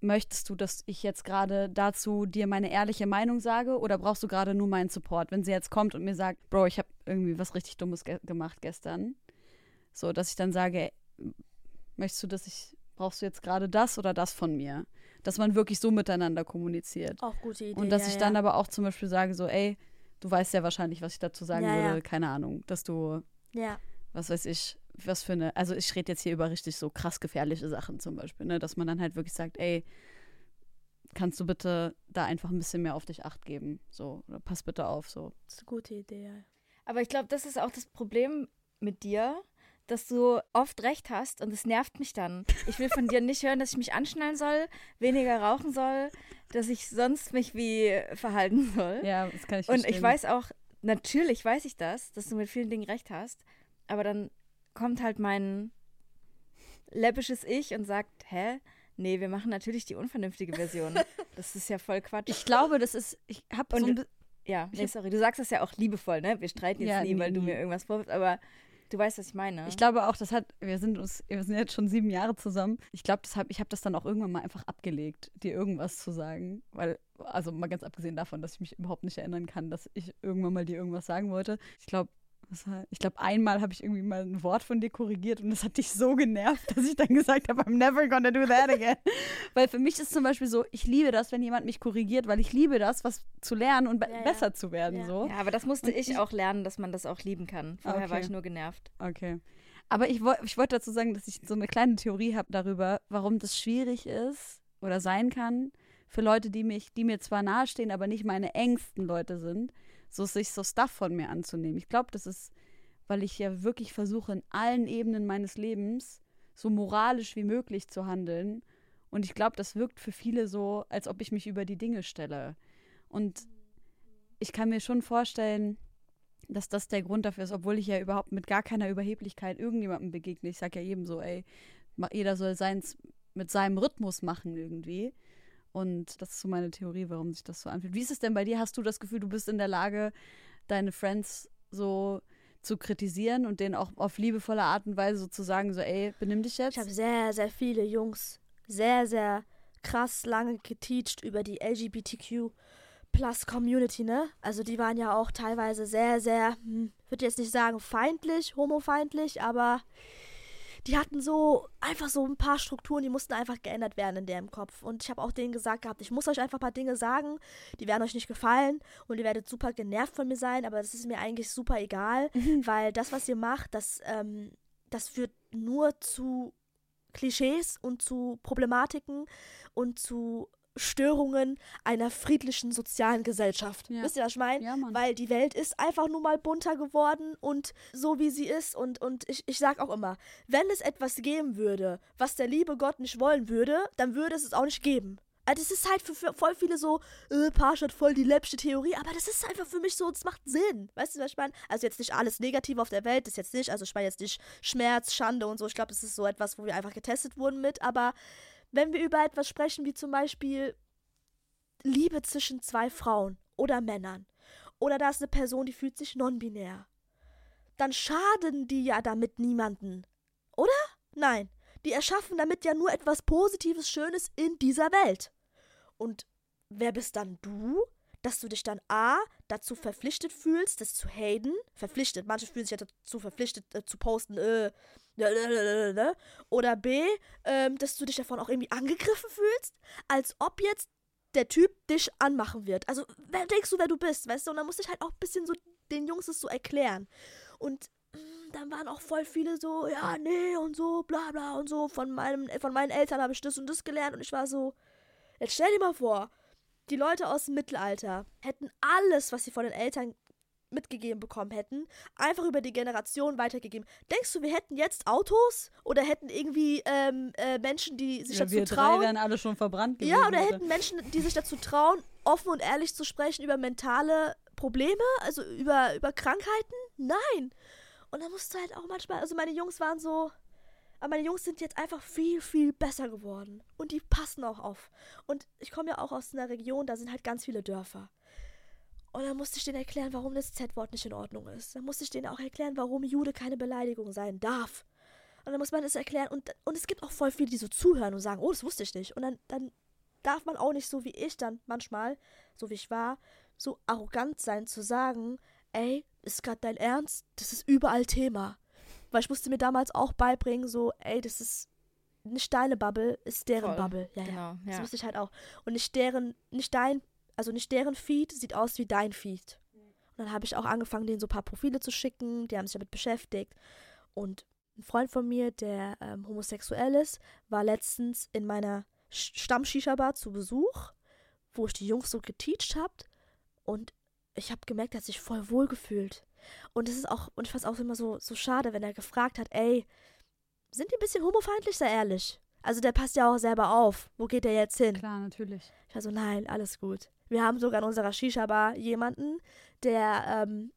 möchtest du, dass ich jetzt gerade dazu dir meine ehrliche Meinung sage oder brauchst du gerade nur meinen Support? Wenn sie jetzt kommt und mir sagt, Bro, ich habe irgendwie was richtig Dummes ge gemacht gestern, so, dass ich dann sage, möchtest du, dass ich, brauchst du jetzt gerade das oder das von mir? Dass man wirklich so miteinander kommuniziert. auch gute Idee. Und dass ja, ich ja. dann aber auch zum Beispiel sage, so, ey, du weißt ja wahrscheinlich, was ich dazu sagen Ja, ja. würde, keine Ahnung, dass du Ja, was weiß ich, was für eine, also ich rede jetzt hier über richtig so krass gefährliche Sachen zum Beispiel, ne, dass man dann halt wirklich sagt, ey, kannst du bitte da einfach ein bisschen mehr auf dich acht geben, so, oder pass bitte auf, so. das ist eine gute Idee. Ja. Aber ich glaube, das ist auch das Problem mit dir, dass du oft recht hast und es nervt mich dann. Ich will von dir nicht hören, dass ich mich anschnallen soll, weniger rauchen soll, dass ich sonst mich wie verhalten soll. Ja, das kann ich und verstehen. ich weiß auch, natürlich weiß ich das, dass du mit vielen Dingen recht hast, aber dann kommt halt mein läppisches Ich und sagt, hä? Nee, wir machen natürlich die unvernünftige Version. Das ist ja voll Quatsch. Ich glaube, das ist, ich habe so ein Ja, nee, sorry. Du sagst das ja auch liebevoll, ne? Wir streiten jetzt Ja, nie, nee, weil du nie. mir irgendwas vorwirfst, aber du weißt, was ich meine. ich glaube auch, das hat, wir sind uns, wir sind jetzt schon sieben Jahre zusammen. Ich glaube, das hab, ich habe das dann auch irgendwann mal einfach abgelegt, dir irgendwas zu sagen, weil, also mal ganz abgesehen davon, dass ich mich überhaupt nicht erinnern kann, dass ich irgendwann mal dir irgendwas sagen wollte. Ich glaube, War, ich glaube, einmal habe ich irgendwie mal ein Wort von dir korrigiert und das hat dich so genervt, dass ich dann gesagt habe, I'm never gonna do that again. weil für mich ist zum Beispiel so, ich liebe das, wenn jemand mich korrigiert, weil ich liebe das, was zu lernen und ja, besser ja. zu werden. Ja. So. ja, aber das musste ich auch lernen, dass man das auch lieben kann. Vorher okay. war ich nur genervt. Okay. Aber ich, ich wollte dazu sagen, dass ich so eine kleine Theorie habe darüber, warum das schwierig ist oder sein kann für Leute, die mich, die mir zwar nahestehen, aber nicht meine engsten Leute sind, so sich so Stuff von mir anzunehmen. Ich glaube, das ist, weil ich ja wirklich versuche, in allen Ebenen meines Lebens so moralisch wie möglich zu handeln. Und ich glaube, das wirkt für viele so, als ob ich mich über die Dinge stelle. Und ich kann mir schon vorstellen, dass das der Grund dafür ist, obwohl ich ja überhaupt mit gar keiner Überheblichkeit irgendjemandem begegne. Ich sage ja jedem so, ey, jeder soll seins mit seinem Rhythmus machen irgendwie. Und das ist so meine Theorie, warum sich das so anfühlt. Wie ist es denn bei dir? Hast du das Gefühl, du bist in der Lage, deine Friends so zu kritisieren und denen auch auf liebevolle Art und Weise so zu sagen, so, ey, benimm dich jetzt? Ich habe sehr, sehr viele Jungs sehr, sehr krass lange geteacht über die LGBTQ Plus Community, ne? Also die waren ja auch teilweise sehr, sehr, hm, würde jetzt nicht sagen feindlich, homofeindlich, aber die hatten so einfach so ein paar Strukturen, die mussten einfach geändert werden in deren Kopf. Und ich habe auch denen gesagt gehabt, ich muss euch einfach ein paar Dinge sagen, die werden euch nicht gefallen und ihr werdet super genervt von mir sein, aber das ist mir eigentlich super egal, mhm. weil das, was ihr macht, das, ähm, das führt nur zu Klischees und zu Problematiken und zu Störungen einer friedlichen sozialen Gesellschaft. Ja. Wisst ihr, was ich meine? Ja, Weil die Welt ist einfach nur mal bunter geworden und so wie sie ist. Und, und ich, ich sag auch immer, wenn es etwas geben würde, was der liebe Gott nicht wollen würde, dann würde es es auch nicht geben. Also das ist halt für, für voll viele so, äh, Parsch hat voll die läppsche Theorie, aber das ist einfach für mich so, das macht Sinn. Weißt du, was ich meine? Also jetzt nicht alles negativ auf der Welt, das jetzt nicht, also ich meine jetzt nicht Schmerz, Schande und so. Ich glaube, das ist so etwas, wo wir einfach getestet wurden mit, aber wenn wir über etwas sprechen, wie zum Beispiel Liebe zwischen zwei Frauen oder Männern, oder da ist eine Person, die fühlt sich non-binär, dann schaden die ja damit niemanden. Oder? Nein. Die erschaffen damit ja nur etwas Positives, Schönes in dieser Welt. Und wer bist dann du, dass du dich dann A, dazu verpflichtet fühlst, das zu haten, verpflichtet, manche fühlen sich ja dazu verpflichtet äh, zu posten, äh, oder B, ähm, dass du dich davon auch irgendwie angegriffen fühlst, als ob jetzt der Typ dich anmachen wird. Also, wer denkst du, wer du bist, weißt du? Und dann musste ich halt auch ein bisschen so den Jungs das so erklären. Und mm, dann waren auch voll viele so, ja, nee, und so, bla bla und so. Von, meinem, von meinen Eltern habe ich das und das gelernt. Und ich war so, jetzt stell dir mal vor, die Leute aus dem Mittelalter hätten alles, was sie von den Eltern mitgegeben bekommen hätten, einfach über die Generation weitergegeben. Denkst du, wir hätten jetzt Autos oder hätten irgendwie ähm, äh, Menschen, die sich ja, dazu wir trauen? Drei wären alle schon verbrannt gewesen, Ja, oder hätten Menschen, die sich dazu trauen, offen und ehrlich zu sprechen über mentale Probleme, also über, über Krankheiten? Nein. Und da musst du halt auch manchmal, also meine Jungs waren so, aber meine Jungs sind jetzt einfach viel, viel besser geworden. Und die passen auch auf. Und ich komme ja auch aus einer Region, da sind halt ganz viele Dörfer. Und dann musste ich denen erklären, warum das Z-Wort nicht in Ordnung ist. Dann musste ich denen auch erklären, warum Jude keine Beleidigung sein darf. Und dann muss man es erklären. Und, und es gibt auch voll viele, die so zuhören und sagen, oh, das wusste ich nicht. Und dann, dann darf man auch nicht so wie ich dann manchmal, so wie ich war, so arrogant sein zu sagen, ey, ist gerade dein Ernst? Das ist überall Thema. Weil ich musste mir damals auch beibringen, so, ey, das ist nicht deine Bubble, ist deren Voll. Bubble. Ja, genau, ja. Das ja. wusste ich halt auch. Und nicht deren, nicht dein also nicht deren Feed sieht aus wie dein Feed. Und dann habe ich auch angefangen, denen so ein paar Profile zu schicken, die haben sich damit beschäftigt. Und ein Freund von mir, der ähm, homosexuell ist, war letztens in meiner Stamm-Shisha-Bar zu Besuch, wo ich die Jungs so geteacht habe. Und ich habe gemerkt, er hat sich voll wohl gefühlt. Und es ist auch, und ich fand es auch immer so, so schade, wenn er gefragt hat, ey, sind die ein bisschen homofeindlich, sei ehrlich? Also der passt ja auch selber auf. Wo geht der jetzt hin? Klar, natürlich. Ich war so, nein, alles gut. Wir haben sogar in unserer Shisha-Bar jemanden, der ähm,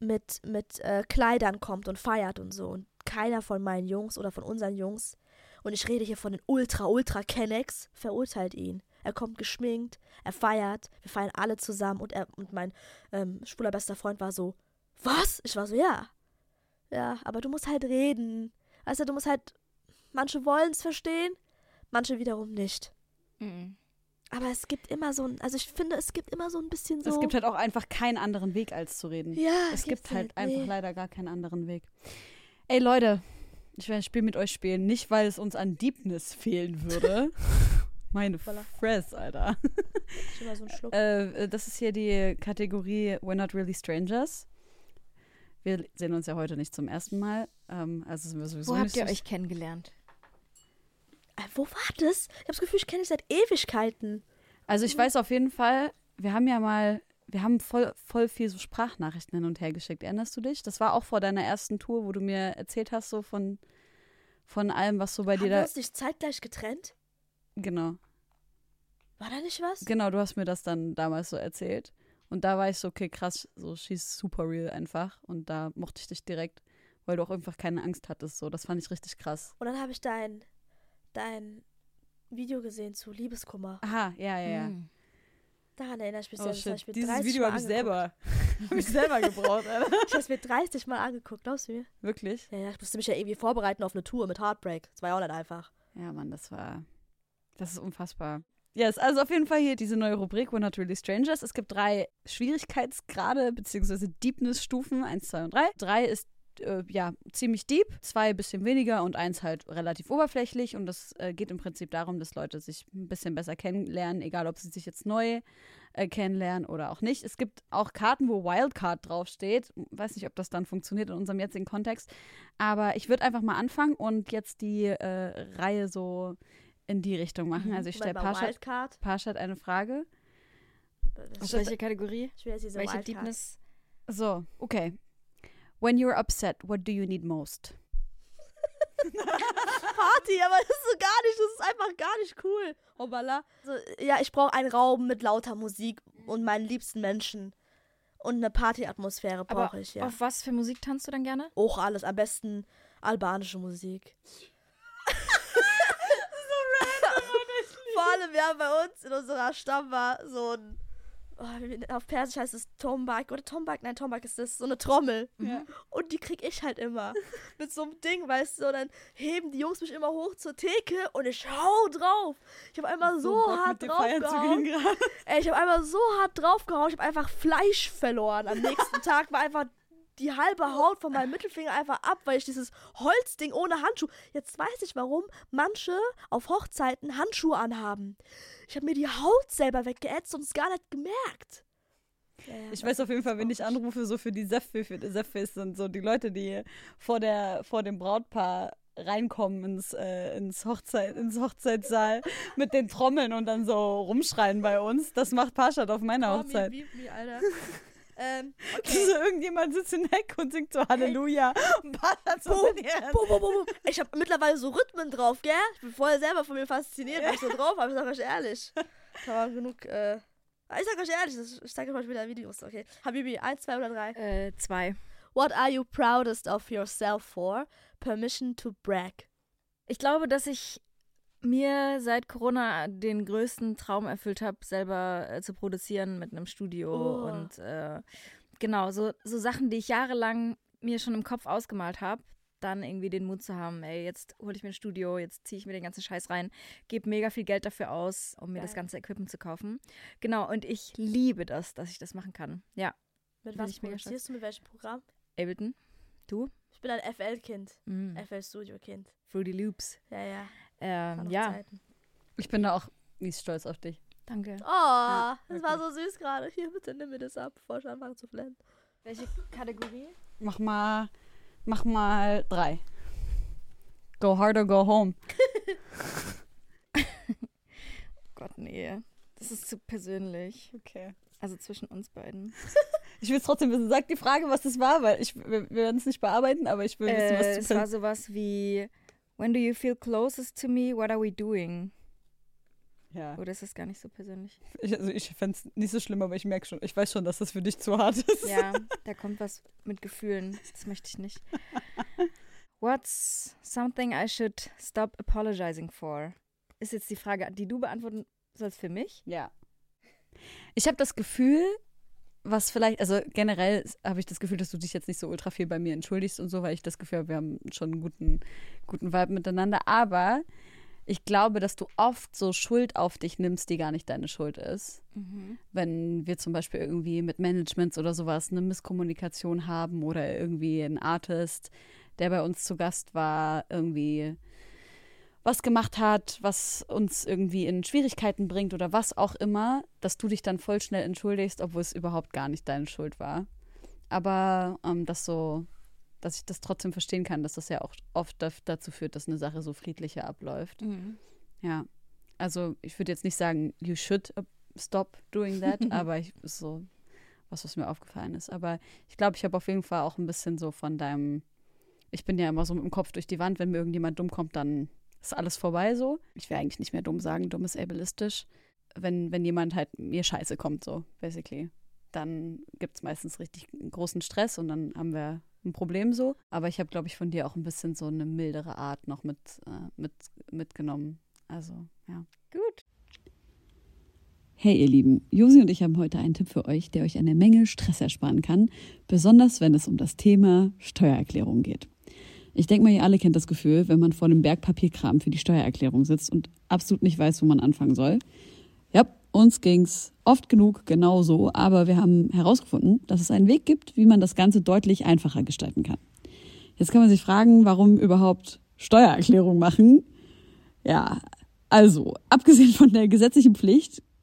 mit, mit äh, Kleidern kommt und feiert und so. Und keiner von meinen Jungs oder von unseren Jungs, und ich rede hier von den Ultra, Ultra Kennex, verurteilt ihn. Er kommt geschminkt, er feiert, wir feiern alle zusammen und, er, und mein ähm, schwuler bester Freund war so, was? Ich war so, ja. Ja, aber du musst halt reden. Weißt du, du musst halt, manche wollen es verstehen, manche wiederum nicht. Mhm. Aber es gibt immer so ein, also ich finde, es gibt immer so ein bisschen so. Es gibt halt auch einfach keinen anderen Weg, als zu reden. ja, es gibt halt nee. einfach leider gar keinen anderen Weg. Ey Leute, ich werde ein Spiel mit euch spielen, nicht weil es uns an Deepness fehlen würde. Meine Voila. Fress, Alter. Schon mal so einen Schluck. Äh, das ist hier die Kategorie We're Not Really Strangers. Wir sehen uns ja heute nicht zum ersten Mal. Ähm, also sind wir sowieso Wo habt ihr euch kennengelernt? Äh, wo war das? Ich habe das Gefühl, ich kenne dich seit Ewigkeiten. Also ich weiß auf jeden Fall, wir haben ja mal, wir haben voll, voll viel so Sprachnachrichten hin und her geschickt. Erinnerst du dich? Das war auch vor deiner ersten Tour, wo du mir erzählt hast, so von, von allem, was so bei Haben dir da. uns nicht zeitgleich getrennt? Genau. War da nicht was? Genau, du hast mir das dann damals so erzählt. Und da war ich so, okay, krass, so she's super real einfach. Und da mochte ich dich direkt, weil du auch einfach keine Angst hattest. So, das fand ich richtig krass. Und dann habe ich dein, dein Video gesehen zu Liebeskummer. Aha, ja, ja, ja. Hm. Daran erinnere ich mich Oh ich mir dieses 30 Video habe ich selber, hab ich selber gebraucht, Alter. Ich habe es mir 30 Mal angeguckt, glaubst du mir? Wirklich? Ja, ja, ich musste mich ja irgendwie vorbereiten auf eine Tour mit Heartbreak. Das war ja auch nicht einfach. Ja, Mann, das war, das ist unfassbar. Yes, also auf jeden Fall hier diese neue Rubrik We're Not Really Strangers. Es gibt drei Schwierigkeitsgrade bzw. Deepness-Stufen, eins, zwei und drei. Drei ist äh, ja ziemlich deep, zwei ein bisschen weniger und eins halt relativ oberflächlich. Und das äh, geht im Prinzip darum, dass Leute sich ein bisschen besser kennenlernen, egal ob sie sich jetzt neu äh, kennenlernen oder auch nicht. Es gibt auch Karten, wo Wildcard draufsteht. Weiß nicht, ob das dann funktioniert in unserem jetzigen Kontext. Aber ich würde einfach mal anfangen und jetzt die äh, Reihe so in die Richtung machen. Also ich stelle. Pascha hat eine Frage. Aus welcher Kategorie? Ich will jetzt diese Welche Wildcard. Deepness? So, okay. When you're upset, what do you need most? Party, aber das ist so gar nicht, das ist einfach gar nicht cool. Obala. So, ja, ich brauche einen Raum mit lauter Musik und meinen liebsten Menschen. Und eine Partyatmosphäre brauche ich, ja. auf was für Musik tanzt du dann gerne? Auch alles, am besten albanische Musik. Vor allem, wir haben bei uns in unserer Stammbar so ein, oh, auf Persisch heißt es Tombak oder Tombak, nein, Tombak ist das, so eine Trommel. Ja. Und die krieg ich halt immer. Mit so einem Ding, weißt du, und dann heben die Jungs mich immer hoch zur Theke und ich hau drauf. Ich habe einmal so, Bock, hart draufgehauen. Ey, ich habe einmal so hart draufgehauen, ich habe einfach Fleisch verloren. Am nächsten Tag war einfach die halbe Haut von meinem Mittelfinger einfach ab, weil ich dieses Holzding ohne Handschuh. Jetzt weiß ich, warum manche auf Hochzeiten Handschuhe anhaben. Ich habe mir die Haut selber weggeätzt und es gar nicht gemerkt. Ja, Ich weiß auf jeden Fall, wenn ich anrufe, so für die Seffe, für die Seffe sind so die Leute, die vor, der, vor dem Brautpaar reinkommen ins, äh, ins, Hochzeit, ins Hochzeitssaal mit den Trommeln und dann so rumschreien bei uns. Das macht Parshad auf meiner me, Hochzeit. beat me, Alter. ähm, So, okay. irgendjemand sitzt in der Ecke und singt so Halleluja. Und so Boom, boom, boom, boom. Ich habe mittlerweile so Rhythmen drauf, gell? Ich bin vorher selber von mir fasziniert, was ich so drauf habe. Ich sag euch ehrlich. Da war genug, äh. Ich sag euch ehrlich, das- ich zeige euch mal wieder Videos, okay? Habibi, eins, zwei oder drei. Äh, zwei. What are you proudest of yourself for? Permission to brag. Ich glaube, dass ich mir seit Corona den größten Traum erfüllt habe, selber äh, zu produzieren mit einem Studio Oh. und äh, genau, so, so Sachen, die ich jahrelang mir schon im Kopf ausgemalt habe, dann irgendwie den Mut zu haben, ey, jetzt hole ich mir ein Studio, jetzt ziehe ich mir den ganzen Scheiß rein, gebe mega viel Geld dafür aus, um mir das Geil. ganze Equipment zu kaufen. Genau, und ich liebe das, dass ich das machen kann. Ja, Mit was ich produzierst du, mit welchem Programm? Ableton, du? Ich bin ein FL-Kind. Mm. FL Studio-Kind. Fruity Loops. Ja, ja. Ähm, ja, Zeiten. Ich bin da auch mies stolz auf dich. danke. Oh, das war so süß gerade. Hier, bitte nimm mir das ab, bevor ich anfange zu flennen. Welche Kategorie? Mach mal, mach mal drei. Go hard or go home. Gott, nee. Das ist zu persönlich. Okay. Also zwischen uns beiden. Ich will es trotzdem wissen. Sag die Frage, was das war, weil ich, wir, wir werden es nicht bearbeiten, aber ich will wissen, Äh, was es war sowas wie When do you feel closest to me? What are we doing? ja. Oder ist das gar nicht so persönlich? Ich, also ich fände es nicht so schlimm, aber ich merke schon, ich weiß schon, dass das für dich zu hart ist. Ja, da kommt was mit Gefühlen. Das möchte ich nicht. What's something I should stop apologizing for? Ist jetzt die Frage, die du beantworten sollst für mich? Ja. Ich habe das Gefühl, was vielleicht, also generell habe ich das Gefühl, dass du dich jetzt nicht so ultra viel bei mir entschuldigst und so, weil ich das Gefühl habe, wir haben schon einen guten, guten Vibe miteinander. Aber ich glaube, dass du oft so Schuld auf dich nimmst, die gar nicht deine Schuld ist. Mhm. Wenn wir zum Beispiel irgendwie mit Managements oder sowas eine Misskommunikation haben oder irgendwie ein Artist, der bei uns zu Gast war, irgendwie was gemacht hat, was uns irgendwie in Schwierigkeiten bringt oder was auch immer, dass du dich dann voll schnell entschuldigst, obwohl es überhaupt gar nicht deine Schuld war. Aber ähm, das so dass ich das trotzdem verstehen kann, dass das ja auch oft dazu führt, dass eine Sache so friedlicher abläuft. Mhm. Ja. Also ich würde jetzt nicht sagen, you should stop doing that, aber ich so was, was mir aufgefallen ist. Aber ich glaube, ich habe auf jeden Fall auch ein bisschen so von deinem, ich bin ja immer so mit dem Kopf durch die Wand, wenn mir irgendjemand dumm kommt, dann ist alles vorbei so. Ich will eigentlich nicht mehr dumm sagen, dumm ist ableistisch. Wenn, wenn jemand halt mir scheiße kommt, so, basically, dann gibt es meistens richtig großen Stress und dann haben wir ein Problem so. Aber ich habe, glaube ich, von dir auch ein bisschen so eine mildere Art noch mit, äh, mit, mitgenommen. Also, ja. Gut. Hey ihr Lieben, Josi und ich haben heute einen Tipp für euch, der euch eine Menge Stress ersparen kann, besonders wenn es um das Thema Steuererklärung geht. Ich denke mal, ihr alle kennt das Gefühl, wenn man vor einem Berg Papierkram für die Steuererklärung sitzt und absolut nicht weiß, wo man anfangen soll. Ja, uns ging's oft genug genauso, aber wir haben herausgefunden, dass es einen Weg gibt, wie man das Ganze deutlich einfacher gestalten kann. Jetzt kann man sich fragen, warum überhaupt Steuererklärung machen? Ja, also, abgesehen von der gesetzlichen Pflicht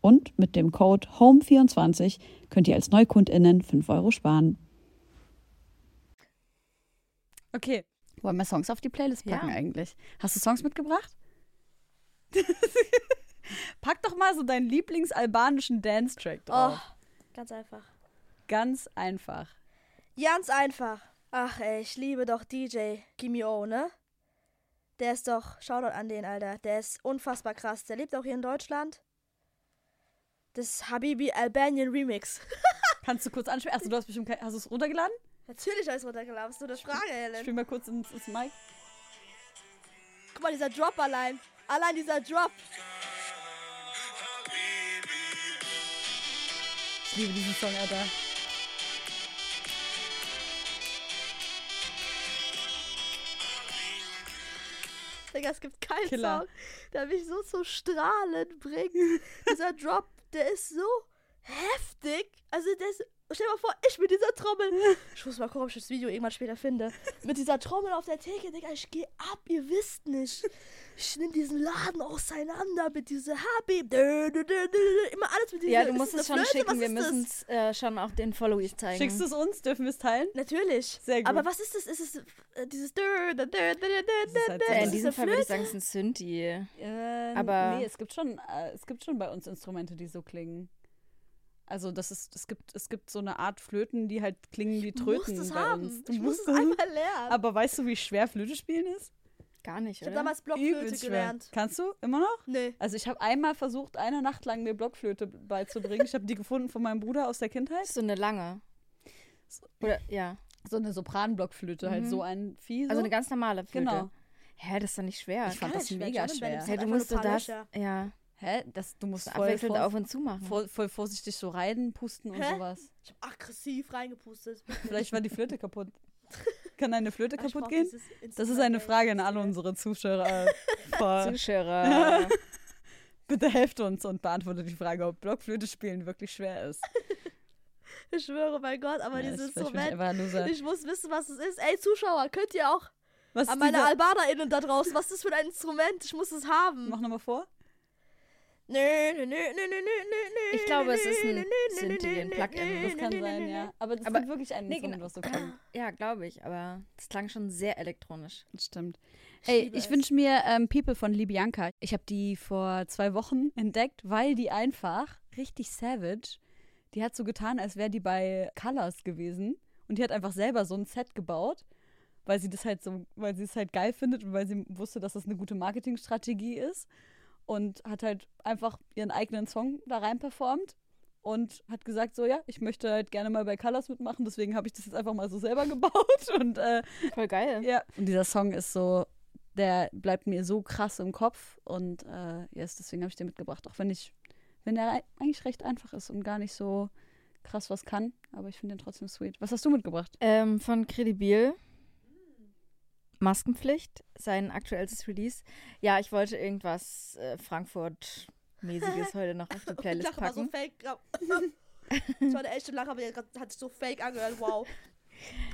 Und mit dem Code HOME24 könnt ihr als NeukundInnen 5 Euro sparen. Okay. Wollen wir Songs auf die Playlist packen Ja. eigentlich? Hast du Songs mitgebracht? Pack doch mal so deinen Lieblingsalbanischen Dance-Track Oh, drauf. ganz einfach. Ganz einfach. Ganz einfach. Ach ey, ich liebe doch DJ Kimi O, ne? Der ist doch, Shoutout an den, Alter. Der ist unfassbar krass. Der lebt auch hier in Deutschland. Das Habibi Albanian Remix. Kannst du kurz ansprechen? Achso, du hast bestimmt kein, Hast du es runtergeladen? Natürlich habe ich es runtergeladen. Was ist nur das Frage, Ich Helen? spiel mal kurz ins, ins Mic. Guck mal, dieser Drop allein. Allein dieser Drop. Ich liebe diesen Song, Alter. Digga, es gibt keinen Killer. Song, der mich so zum Strahlen bringt. dieser Drop, der ist so heftig. Also, der ist. Stell dir mal vor, ich mit dieser Trommel. Ich muss mal gucken, ob ich das Video irgendwann später finde. Mit dieser Trommel auf der Theke, Digga, ich gehe ab, ihr wisst nicht. Ich nehme diesen Laden auseinander mit dieser Habib. Dö, dö, dö, dö, dö, Immer alles mit dieser Ja, du musst es schon Flöte? Was schicken. Wir müssen es äh, schon auch den Followies zeigen. Schickst du es uns? Dürfen wir es teilen? Natürlich. Sehr gut. Aber was ist das? Ist es äh, dieses dö, dö, dö, dö, dö, dö, ist halt so- das in ist diesem Fall würde ich sagen, es ist ein Synthi. Äh, Aber- Nee, es gibt, schon, äh, es gibt schon bei uns Instrumente, die so klingen. Also das ist, es gibt, es gibt so eine Art Flöten, die halt klingen wie Du Tröten musst es bei haben. uns. Du ich muss musst es einmal lernen. Aber weißt du, wie schwer Flöte spielen ist? Gar nicht, ich habe damals Blockflöte Übelst schwer. gelernt. Kannst du? Immer noch? Nee. Also ich habe einmal versucht, eine Nacht lang mir Blockflöte beizubringen. Ich habe die gefunden von meinem Bruder aus der Kindheit. so eine lange. Oder, ja. So eine Sopranblockflöte, halt Mhm. so ein Vieh. So. Also eine ganz normale Flöte. Genau. Hä, das ist doch nicht schwer. Ich fand das mega schwer. Hey, halt du musst das. Ja. Hä? Das, du musst voll, abwechselnd auf und zu machen. voll, voll vorsichtig so rein, pusten und Hä? sowas. Ich habe aggressiv reingepustet. Vielleicht war die Flöte kaputt. Kann deine Flöte Aber ich kaputt gehen? Das ist eine. Frage an alle unsere Zuschauer. Zuschauer. Bitte helft uns und beantwortet die Frage, ob Blockflöte spielen wirklich schwer ist. Ich schwöre, mein Gott, aber Ja, dieses ich- ich Instrument. Loser. Ich muss wissen, was es ist. Ey, Zuschauer, könnt ihr auch Was an meine AlbanerInnen da draußen, was ist das für ein Instrument? Ich muss es haben. Mach nochmal vor. Ich glaube, es ist ein Synthi, ein Plugin. Das kann sein, ja. nö. Aber das Aber- ist wirklich ein Nee, Instrument, genau. was so klingt. Ja, glaube ich, aber es klang schon sehr elektronisch. Das stimmt. Ich Ey, ich es. wünsche mir ähm, People von Libianca. Ich habe die vor zwei Wochen entdeckt, weil die einfach richtig savage. Die hat so getan, als wäre die bei Colors gewesen. Und die hat einfach selber so ein Set gebaut. weil sie das halt so, weil sie es halt geil findet und weil sie wusste, dass das eine gute Marketingstrategie ist. Und hat halt einfach ihren eigenen Song da rein performt und hat gesagt, so ja, ich möchte halt gerne mal bei Colors mitmachen, deswegen habe ich das jetzt einfach mal so selber gebaut. Und äh, Voll geil. ja. Und dieser Song ist so, der bleibt mir so krass im Kopf und äh, yes, deswegen habe ich den mitgebracht. Auch wenn ich, wenn der ei- eigentlich recht einfach ist und gar nicht so krass was kann, aber ich finde den trotzdem sweet. Was hast du mitgebracht? Ähm, von Credibil. Maskenpflicht, sein aktuelles Release. Ja, ich wollte irgendwas äh, Frankfurt-mäßiges heute noch auf die Ich Playlist lache mal so packen. fake. das war eine echte Lache, aber hat sich so fake angehört. Wow.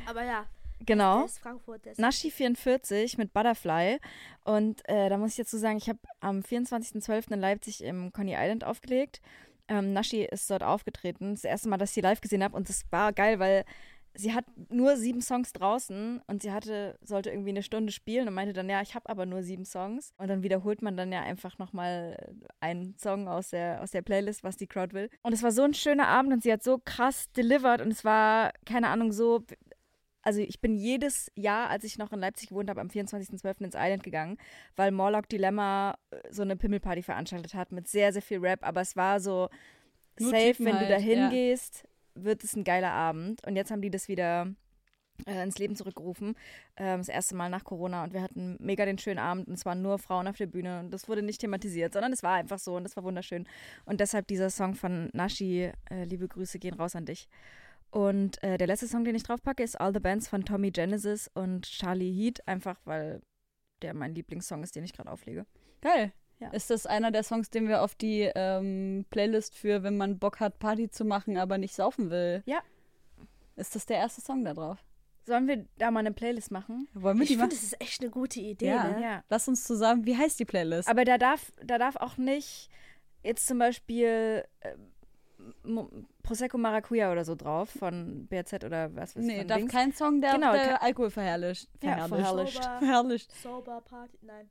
Aber ja, Genau. ist Frankfurt. Der ist Nashi 44 mit Butterfly. Und äh, da muss ich dazu sagen, ich habe am 24.12. in Leipzig im Coney Island aufgelegt. Ähm, Nashi ist dort aufgetreten. Das erste Mal, dass ich sie live gesehen habe. Und das war geil, weil sie hat nur sieben Songs draußen und sie hatte, sollte irgendwie eine Stunde spielen und meinte dann, ja, ich habe aber nur sieben Songs. Und dann wiederholt man dann ja einfach nochmal einen Song aus der, aus der Playlist, was die Crowd will. Und es war so ein schöner Abend und sie hat so krass delivered und es war, keine Ahnung, so also ich bin jedes Jahr, als ich noch in Leipzig gewohnt habe, am 24.12. ins Island gegangen, weil Morlock Dilemma äh, so eine Pimmelparty veranstaltet hat mit sehr, sehr viel Rap. Aber es war so Nur safe, Typen wenn du halt, da ja. Wird es ein geiler Abend. Und jetzt haben die das wieder äh, ins Leben zurückgerufen. Ähm, das erste Mal nach Corona und wir hatten mega den schönen Abend und es waren nur Frauen auf der Bühne und das wurde nicht thematisiert, sondern es war einfach so und das war wunderschön. Und deshalb dieser Song von Nashi, äh, liebe Grüße gehen raus an dich. Und äh, der letzte Song, den ich draufpacke, ist All the Bands von Tommy Genesis und Charlie Heat, einfach weil der mein Lieblingssong ist, den ich gerade auflege. Geil. Ja. Ist das einer der Songs, den wir auf die ähm, Playlist für, wenn man Bock hat, Party zu machen, aber nicht saufen will? Ja. Ist das der erste Song da drauf? Sollen wir da mal eine Playlist machen? Wollen wir Ich finde, das ist echt eine gute Idee, Ja. ne? Ja. Lass uns zusammen, wie heißt die Playlist? Aber da darf, da darf auch nicht jetzt zum Beispiel äh, Prosecco Maracuja oder so drauf von BRZ oder was weiß nee, von darf Dings. kein Song, der, Genau, der Alkohol verherrlicht. Ja, Verherrlicht. Sober. Verherrlicht. Sober Party. Nein.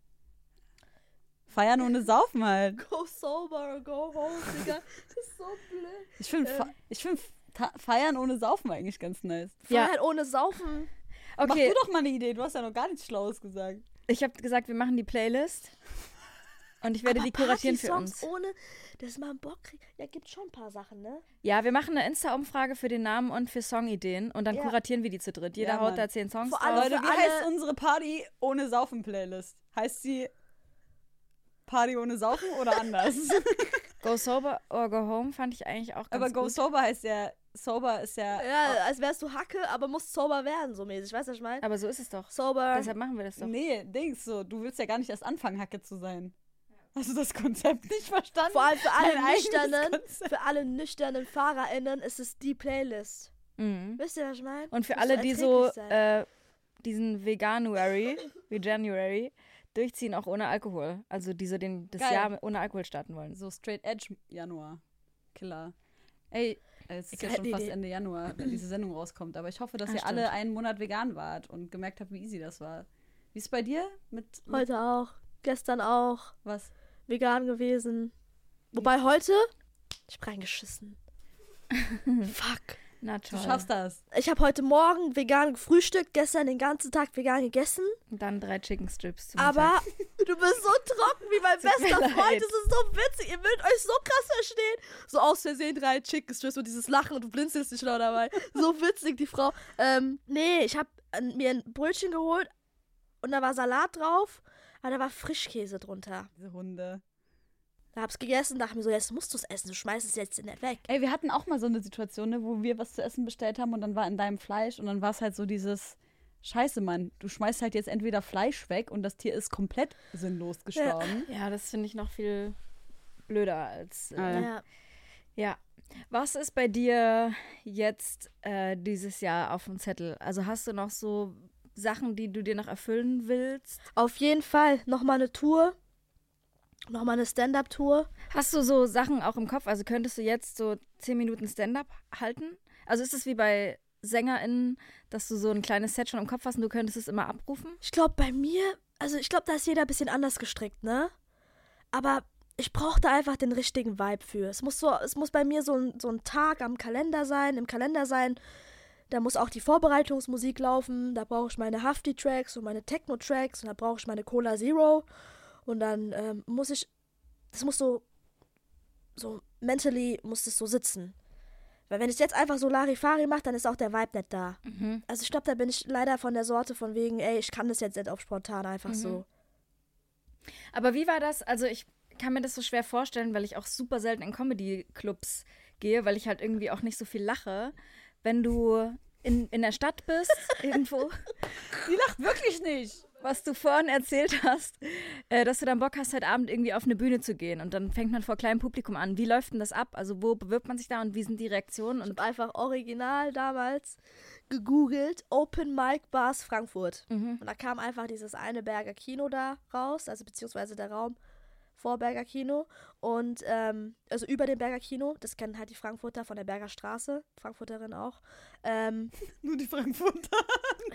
Feiern ohne Saufen halt. Go sober go home, Digga. Das ist so blöd. Ich finde Ähm. ich find Ta- Feiern ohne Saufen eigentlich ganz nice. Ja. Freiheit ohne Saufen. Mach Okay, du doch mal eine Idee, du hast ja noch gar nichts Schlaues gesagt. ich habe gesagt, wir machen die Playlist und ich werde Aber die kuratieren für uns. ohne, dass man Bock kriegt. Ja, gibt schon ein paar Sachen, ne? Ja, wir machen eine Insta-Umfrage für den Namen und für Songideen und dann Ja. kuratieren wir die zu dritt. Jeder Ja, haut da zehn Songs Vor allem- Leute, wie heißt unsere Party ohne Saufen Playlist? Heißt sie Party ohne Saufen oder anders? Go Sober or Go Home fand ich eigentlich auch ganz Aber Go gut. Sober heißt ja, Sober ist ja, Ja, als wärst du Hacke, aber musst sober werden, so mäßig. Weißt du, was ich meine? Aber so ist es doch. Sober. Deshalb machen wir das doch. nee, Dings so, du willst ja gar nicht erst anfangen, Hacke zu sein. Hast du das Konzept nicht verstanden? Vor allem für alle Dein nüchternen, für alle nüchternen FahrerInnen ist es die Playlist. Mhm. Wisst ihr, was ich meine? Und für Muss alle, die so äh, diesen Veganuary, wie January, durchziehen, auch ohne Alkohol. Also die so den, das Geil. Jahr ohne Alkohol starten wollen. So Straight Edge Januar. Killer. Ey, es ist ja schon fast. Ende Januar, wenn diese Sendung rauskommt. Aber ich hoffe, dass Ah, ihr stimmt. alle einen Monat vegan wart und gemerkt habt, wie easy das war. Wie ist es bei dir? Mit, mit Heute auch. Gestern auch. was? Vegan gewesen. Wobei heute. Ich hab reingeschissen. Fuck. Na Du toll. schaffst das. Ich habe heute Morgen vegan gefrühstückt, gestern den ganzen Tag vegan gegessen. Und dann drei Chicken Strips zum Aber du bist so trocken wie mein bester. Freund. Das ist so witzig. Ihr würdet euch so krass verstehen. So aus Versehen drei Chicken Strips und dieses Lachen und du blinzelst dich noch dabei. So witzig, die Frau. Ähm, nee, ich habe mir ein Brötchen geholt und da war Salat drauf, aber da war Frischkäse drunter. Diese Hunde. Da hab's gegessen, dachte mir so, jetzt musst du es essen, du schmeißt es jetzt in der weg. Ey, wir hatten auch mal so eine Situation, ne, wo wir was zu essen bestellt haben und dann war in deinem Fleisch und dann war es halt so dieses Scheiße, Mann, du schmeißt halt jetzt entweder Fleisch weg und das Tier ist komplett sinnlos gestorben. Ja, das finde ich noch viel blöder als. Äh, Ah, Ja. Ja. Ja. Was ist bei dir jetzt äh, dieses Jahr auf dem Zettel? Also hast du noch so Sachen, die du dir noch erfüllen willst? Auf jeden Fall nochmal eine Tour. Nochmal eine Stand-Up-Tour. Hast du so Sachen auch im Kopf? Also könntest du jetzt so zehn Minuten Stand-up halten? Also ist es wie bei SängerInnen, dass du so ein kleines Set schon im Kopf hast und du könntest es immer abrufen? Ich glaube, bei mir, also ich glaube, da ist jeder ein bisschen anders gestrickt, ne? Aber ich brauche da einfach den richtigen Vibe für. Es muss so, es muss bei mir so ein, so ein Tag am Kalender sein, im Kalender sein, Da muss auch die Vorbereitungsmusik laufen. Da brauche ich meine Hafti-Tracks und meine Techno-Tracks und da brauche ich meine Cola Zero. Und dann ähm, muss ich, das muss so, so mentally muss das so sitzen. Weil wenn ich jetzt einfach so Larifari mache, dann ist auch der Vibe nicht da. Mhm. Also ich glaube, da bin ich leider von der Sorte von wegen, ey, ich kann das jetzt nicht auf spontan einfach Mhm. so. Aber wie war das? Also ich kann mir das so schwer vorstellen, weil ich auch super selten in Comedy-Clubs gehe, weil ich halt irgendwie auch nicht so viel lache. Wenn du in, in der Stadt bist, irgendwo, Die lacht wirklich nicht. Was du vorhin erzählt hast, äh, dass du dann Bock hast, heute Abend irgendwie auf eine Bühne zu gehen und dann fängt man vor kleinem Publikum an. Wie läuft denn das ab? Also wo bewirbt man sich da und wie sind die Reaktionen? Ich Und habe einfach original damals gegoogelt Open Mic Bars Frankfurt. Mhm. Und da kam einfach dieses eine Berger Kino da raus, also beziehungsweise der Raum vor Berger Kino. Und ähm, also über dem Berger Kino, das kennen halt die Frankfurter von der Berger Straße, Frankfurterin auch. Ähm, Nur die Frankfurter.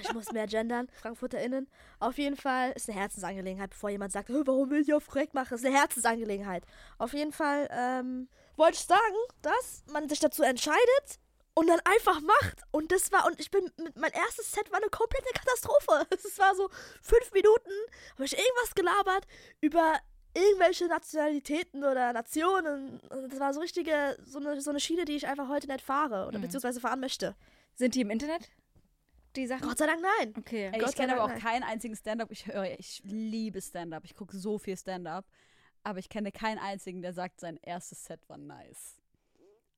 ich muss mehr gendern, FrankfurterInnen. Auf jeden Fall ist eine Herzensangelegenheit, bevor jemand sagt, "Hö, warum will ich auf korrekt machen? ist eine Herzensangelegenheit. Auf jeden Fall ähm, wollte ich sagen, dass man sich dazu entscheidet und dann einfach macht. Und das war, und ich bin, mit, mein erstes Set war eine komplette Katastrophe. Es war so fünf Minuten, habe ich irgendwas gelabert über irgendwelche Nationalitäten oder Nationen. Und Das war so richtige, so eine, so eine Schiene, die ich einfach heute nicht fahre oder Mhm. beziehungsweise fahren möchte. sind die im Internet? Die Sachen? Gott sei Dank nein. Okay. Ey, ich kenne aber auch Dank, keinen einzigen Stand-up. Ich höre, ich liebe Stand-up. Ich gucke so viel Stand-up. Aber ich kenne keinen einzigen, der sagt, sein erstes Set war nice.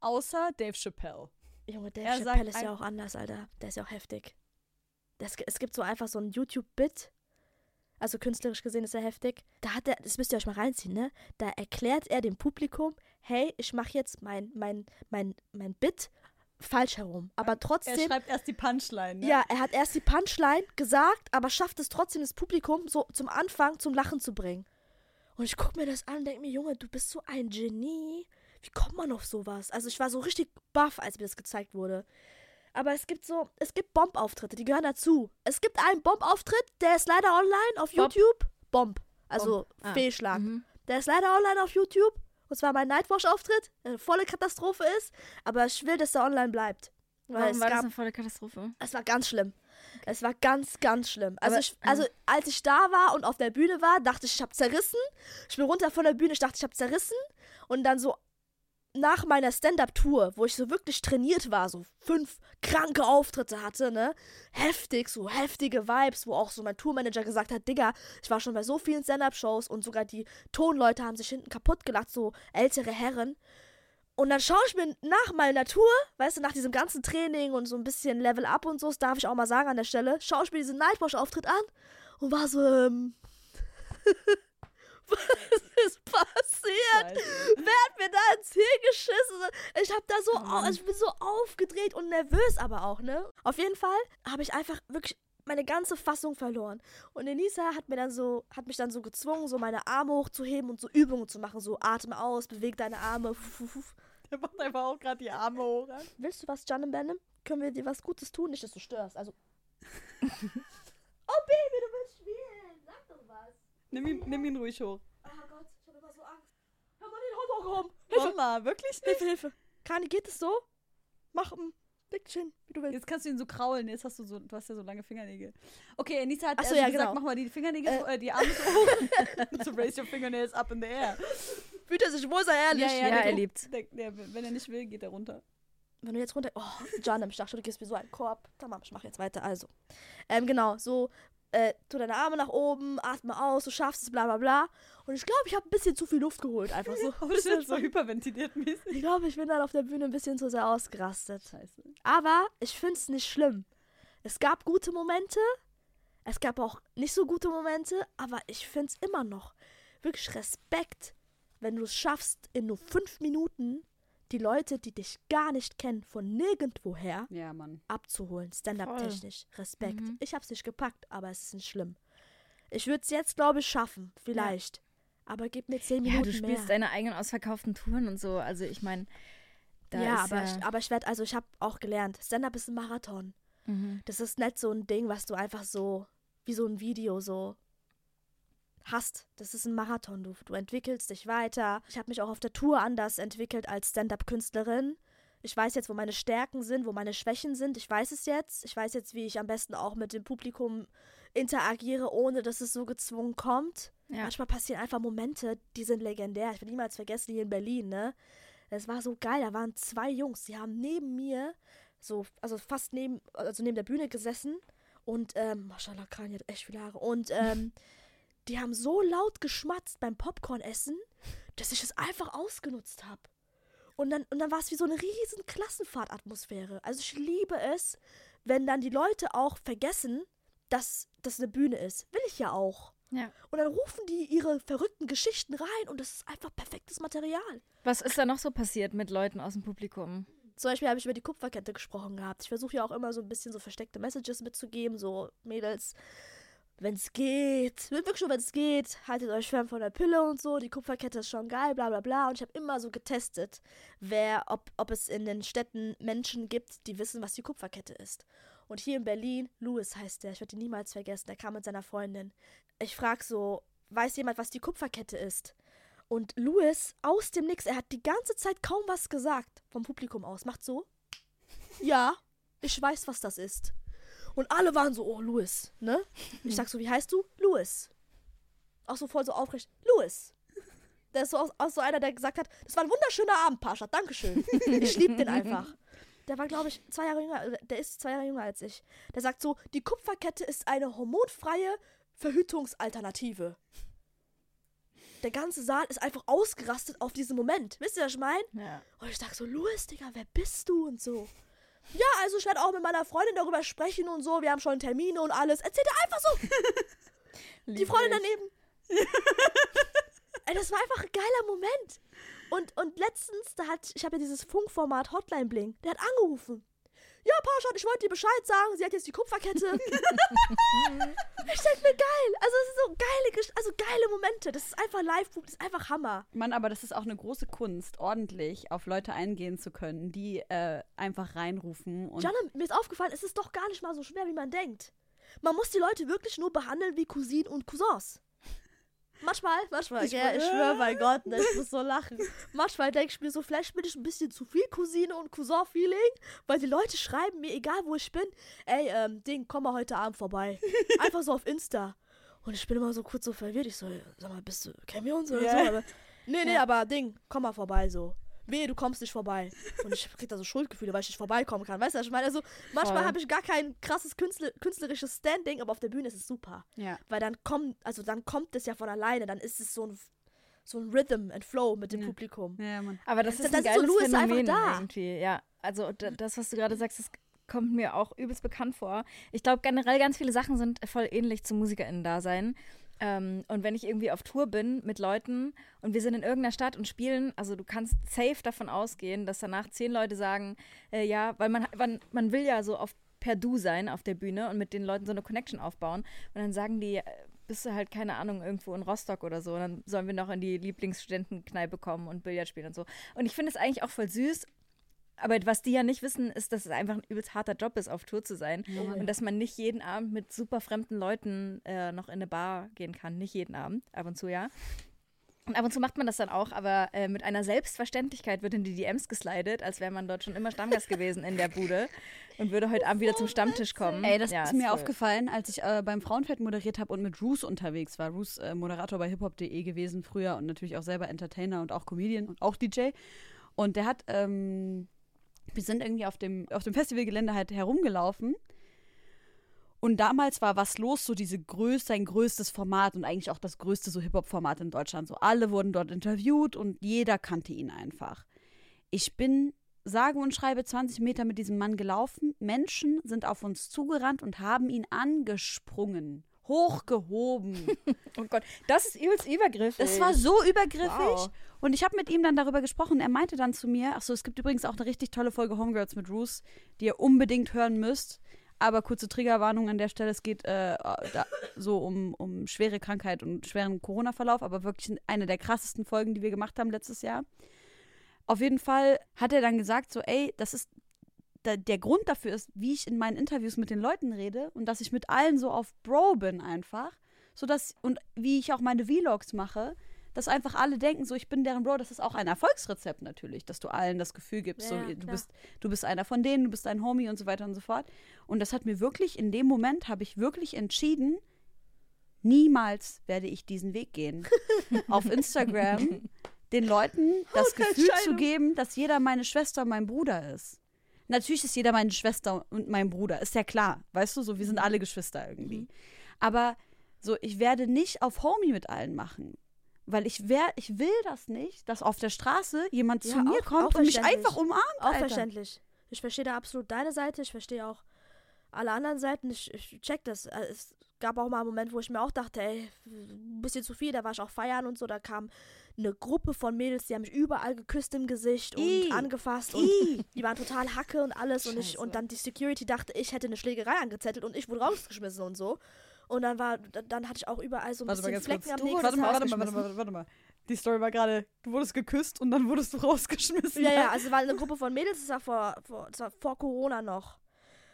Außer Dave Chappelle. Junge, Dave Er Chappelle ist ja auch anders, Alter. Der ist ja auch heftig. Das, es gibt so einfach so ein YouTube-Bit. Also künstlerisch gesehen ist er heftig. Da hat er, das müsst ihr euch mal reinziehen, ne? Da erklärt er dem Publikum, hey, ich mache jetzt mein, mein, mein, mein Bit falsch herum. Aber Er trotzdem. schreibt erst die Punchline. Ne? Ja, er hat erst die Punchline gesagt, aber schafft es trotzdem, das Publikum so zum Anfang zum Lachen zu bringen. Und ich gucke mir das an und denke mir, Junge, du bist so ein Genie. Wie kommt man auf sowas? Also ich war so richtig baff, als mir das gezeigt wurde. Aber es gibt so, es gibt Bomb-Auftritte, die gehören dazu. Es gibt einen Bomb-Auftritt, der ist leider online auf Bomb? YouTube. Bomb. Also Bomb. Ah. Fehlschlag. Mhm. Der ist leider online auf YouTube. Und zwar mein Nightwash-Auftritt, der eine volle Katastrophe ist. Aber ich will, dass der online bleibt. Weil Warum es war gab das eine volle Katastrophe? es war ganz schlimm. Es war ganz, ganz schlimm. Also, Aber, ich, also als ich da war und auf der Bühne war, dachte ich, ich habe zerrissen. Ich bin runter von der Bühne, ich dachte, ich habe zerrissen. Und dann so nach meiner Stand-Up-Tour, wo ich so wirklich trainiert war, so fünf kranke Auftritte hatte, ne? Heftig, so heftige Vibes, wo auch so mein Tourmanager gesagt hat, Digga, ich war schon bei so vielen Stand-Up-Shows und sogar die Tonleute haben sich hinten kaputt gelacht, so ältere Herren. Und dann schaue ich mir nach meiner Tour, weißt du, nach diesem ganzen Training und so ein bisschen Level Up und so, das darf ich auch mal sagen an der Stelle, schaue ich mir diesen Nightwash-Auftritt an und war so, ähm, was ist passiert? Scheiße. Wer hat mir da ins Hirn geschissen? Ich hab da so, Oh ich bin so aufgedreht und nervös aber auch, ne? Auf jeden Fall habe ich einfach wirklich meine ganze Fassung verloren. Und Elisa hat mir dann so, hat mich dann so gezwungen, so meine Arme hochzuheben und so Übungen zu machen. So atme aus, beweg deine Arme. Der macht einfach auch gerade die Arme hoch. an. Willst du was, John Benham? Können wir dir was Gutes tun? Nicht, dass du störst. Also. oh, Baby, du willst spielen. Sag doch was. Nimm ihn, nimm ihn ruhig hoch. Oh Gott, ich habe immer so Angst. Hör mal den Hund hochgehoben. Mama, wirklich nicht? Hilfe, Hilfe. Kani, geht es so? Mach ein Dickchen, wie du willst. Jetzt kannst du ihn so kraulen. Jetzt hast du so, du hast ja so lange Fingernägel. Okay, Anissa hat so, also ja, gesagt, genau. mach mal die Fingernägel, Äh. äh, die Arme so hoch. so raise your fingernails up in the air. Fühlt er sich wohl, sei ehrlich. Ja, der- er liebt's. Der, der, wenn er nicht will, geht er runter. Wenn du jetzt runter. Oh, John, ich dachte, du gibst mir so einen Korb. Tamam, ich mach jetzt weiter. Also. Ähm, genau, so. Äh, tu deine Arme nach oben, atme aus, du schaffst es, bla bla bla. Und ich glaube, ich habe ein bisschen zu viel Luft geholt. Einfach so. Das ist so hyperventiliert mäßig. ich glaube, ich bin dann auf der Bühne ein bisschen zu sehr ausgerastet. Scheiße. Aber ich finde es nicht schlimm. Es gab gute Momente, es gab auch nicht so gute Momente, aber ich finde es immer noch wirklich Respekt, wenn du es schaffst, in nur fünf Minuten die Leute, die dich gar nicht kennen, von nirgendwoher Ja, Mann. abzuholen. Stand-up-technisch. Respekt. Mhm. Ich habe es nicht gepackt, aber es ist nicht schlimm. Ich würde es jetzt, glaube ich, schaffen. Vielleicht. Aber gib mir zehn Ja, Minuten du spielst mehr. deine eigenen ausverkauften Touren und so. Also ich meine, da ja, ist aber, ja, ich, aber ich werde, also ich habe auch gelernt, Stand-up ist ein Marathon. mhm. Das ist nicht so ein Ding, was du einfach so, wie so ein Video so hast. Das ist ein Marathon. Du, du entwickelst dich weiter. Ich habe mich auch auf der Tour anders entwickelt als Stand-up-Künstlerin. Ich weiß jetzt, wo meine Stärken sind, wo meine Schwächen sind. Ich weiß es jetzt. Ich weiß jetzt, wie ich am besten auch mit dem Publikum interagiere, ohne dass es so gezwungen kommt. Ja. Manchmal passieren einfach Momente, die sind legendär. Ich werde niemals vergessen, hier in Berlin, ne? Es war so geil. Da waren zwei Jungs, die haben neben mir, so, also fast neben, also neben der Bühne gesessen. Und, ähm, Maschallah, Kanye hat echt viele Haare. Und, ähm, die haben so laut geschmatzt beim Popcorn-Essen, dass ich es einfach ausgenutzt habe. Und dann, und dann war es wie so eine riesen Klassenfahrtatmosphäre. Also ich liebe es, wenn dann die Leute auch vergessen, dass das eine Bühne ist. Will ich ja auch. Ja. Und dann rufen die ihre verrückten Geschichten rein und das ist einfach perfektes Material. Was ist da noch so passiert mit Leuten aus dem Publikum? Zum Beispiel habe ich über die Kupferkette gesprochen gehabt. Ich versuche ja auch immer so ein bisschen so versteckte Messages mitzugeben, so Mädels, wenn es geht, wirklich schon, wenn es geht, haltet euch fern von der Pille und so, die Kupferkette ist schon geil, bla bla bla. Und ich habe immer so getestet, wer, ob, ob es in den Städten Menschen gibt, die wissen, was die Kupferkette ist. Und hier in Berlin, Louis heißt der, ich werde ihn niemals vergessen, der kam mit seiner Freundin. Ich frage so, weiß jemand, was die Kupferkette ist? Und Louis aus dem Nix, er hat die ganze Zeit kaum was gesagt vom Publikum aus, macht so, ja, ich weiß, was das ist. Und alle waren so, oh, Louis, ne? Ich sag so, wie heißt du? Louis. Auch so voll so aufrecht. Louis. Der ist so, auch so einer, der gesagt hat, das war ein wunderschöner Abend, Pascha, Dankeschön. Ich lieb den einfach. Der war, glaube ich, zwei Jahre jünger, also der ist zwei Jahre jünger als ich. Der sagt so, die Kupferkette ist eine hormonfreie Verhütungsalternative. Der ganze Saal ist einfach ausgerastet auf diesen Moment. Wisst ihr, was ich meine? Ja. Und ich sag so, Louis, Digga, wer bist du? Und so. Ja, also ich werde auch mit meiner Freundin darüber sprechen und so. Wir haben schon Termine und alles. Erzählt er einfach so. Die Freundin daneben. Ey, das war einfach ein geiler Moment. Und, und letztens, da hat, ich habe ja dieses Funkformat Hotline Bling, der hat angerufen ja, Parshot, ich wollte dir Bescheid sagen, sie hat jetzt die Kupferkette. ich denke mir geil. Also es ist so geile, also geile Momente. Das ist einfach live, das ist einfach Hammer. Mann, aber das ist auch eine große Kunst, ordentlich auf Leute eingehen zu können, die äh, einfach reinrufen. Und Jana, mir ist aufgefallen, es ist doch gar nicht mal so schwer, wie man denkt. Man muss die Leute wirklich nur behandeln wie Cousinen und Cousins. Manchmal, manchmal, ich, ja, ich schwöre bei Gott, ne, ich muss so lachen. Manchmal denke ich mir so, vielleicht bin ich ein bisschen zu viel Cousine und Cousin-Feeling, weil die Leute schreiben mir, egal wo ich bin, ey, ähm, Ding, komm mal heute Abend vorbei. Einfach so auf Insta. Und ich bin immer so kurz so verwirrt. Ich so, sag mal, bist du, kennen wir uns oder yeah. so? Aber, nee, nee, ja. aber Ding, komm mal vorbei so wehe, du kommst nicht vorbei. Und ich krieg da so Schuldgefühle, weil ich nicht vorbeikommen kann. Weißt du, was ich meine? Also manchmal habe ich gar kein krasses Künstler, künstlerisches Standing, aber auf der Bühne ist es super. Ja. Weil dann kommt, also dann kommt es ja von alleine, dann ist es so ein so ein Rhythm and Flow mit dem ja. Publikum. Ja, Mann. Aber das, das ist ein das geiles ist so Phänomen da. irgendwie. Ja, also das, was du gerade sagst, das kommt mir auch übelst bekannt vor. Ich glaube generell ganz viele Sachen sind voll ähnlich zum MusikerInnen-Dasein. Ähm, und wenn ich irgendwie auf Tour bin mit Leuten und wir sind in irgendeiner Stadt und spielen, also du kannst safe davon ausgehen, dass danach zehn Leute sagen, äh, ja, weil man, man, man will ja so auf per Du sein auf der Bühne und mit den Leuten so eine Connection aufbauen. Und dann sagen die, äh, bist du halt, keine Ahnung, irgendwo in Rostock oder so. Und dann sollen wir noch in die Lieblingsstudentenkneipe kommen und Billard spielen und so. Und ich finde es eigentlich auch voll süß aber was die ja nicht wissen, ist, dass es einfach ein übelst harter Job ist, auf Tour zu sein. Oh, und dass man nicht jeden Abend mit super fremden Leuten äh, noch in eine Bar gehen kann. Nicht jeden Abend, ab und zu ja. Und ab und zu macht man das dann auch, aber äh, mit einer Selbstverständlichkeit wird in die DMs geslidet, als wäre man dort schon immer Stammgast gewesen in der Bude und würde heute Abend wieder zum Stammtisch kommen. Ey, das ja, ist mir voll. aufgefallen, als ich äh, beim Frauenfeld moderiert habe und mit Roos unterwegs war. Roos äh, Moderator bei hiphop.de gewesen früher und natürlich auch selber Entertainer und auch Comedian und auch DJ. Und der hat ähm, wir sind irgendwie auf dem, auf dem Festivalgelände halt herumgelaufen. Und damals war was los, so diese größte, sein größtes Format und eigentlich auch das größte so Hip-Hop-Format in Deutschland. So alle wurden dort interviewt und jeder kannte ihn einfach. Ich bin sage und schreibe 20 Meter mit diesem Mann gelaufen. Menschen sind auf uns zugerannt und haben ihn angesprungen hochgehoben. oh Gott, das ist übelst übergriffig. Das war so übergriffig. Wow. Und ich habe mit ihm dann darüber gesprochen. Er meinte dann zu mir, ach so, es gibt übrigens auch eine richtig tolle Folge Homegirls mit Ruth, die ihr unbedingt hören müsst. Aber kurze Triggerwarnung an der Stelle, es geht äh, da, so um, um schwere Krankheit und schweren Corona-Verlauf, aber wirklich eine der krassesten Folgen, die wir gemacht haben letztes Jahr. Auf jeden Fall hat er dann gesagt, so, ey, das ist da, der Grund dafür ist, wie ich in meinen Interviews mit den Leuten rede und dass ich mit allen so auf Bro bin einfach, so dass und wie ich auch meine Vlogs mache, dass einfach alle denken, so ich bin deren Bro, das ist auch ein Erfolgsrezept natürlich, dass du allen das Gefühl gibst, Ja, so du klar. bist du bist einer von denen, du bist ein Homie und so weiter und so fort. Und das hat mir wirklich in dem Moment habe ich wirklich entschieden, niemals werde ich diesen Weg gehen. Auf Instagram den Leuten das Gefühl zu geben, dass jeder meine Schwester und mein Bruder ist. Natürlich ist jeder meine Schwester und mein Bruder, ist ja klar. Weißt du, so, wir sind alle Geschwister irgendwie. Aber so, ich werde nicht auf Homie mit allen machen. Weil ich wär, ich will das nicht, dass auf der Straße jemand zu Ja, mir auch- kommt auch und mich einfach umarmt. Auch Alter. verständlich. Ich verstehe da absolut deine Seite. Ich verstehe auch alle anderen Seiten. Ich, ich check das. Äh, Es gab auch mal einen Moment, wo ich mir auch dachte, ey, ein bisschen zu viel. Da war ich auch feiern und so. Da kam eine Gruppe von Mädels, die haben mich überall geküsst im Gesicht und Ih. angefasst. Und Ih. die waren total Hacke und alles. Und, ich, und dann die Security dachte, ich hätte eine Schlägerei angezettelt und ich wurde rausgeschmissen und so. Und dann war, dann hatte ich auch überall so ein Warte bisschen ganz kurz. Flecken am nächsten warte, mal, warte mal, warte mal, warte mal. Die Story war gerade, du wurdest geküsst und dann wurdest du rausgeschmissen. Ja, ja, also war eine Gruppe von Mädels, das war vor, vor, das war vor Corona noch.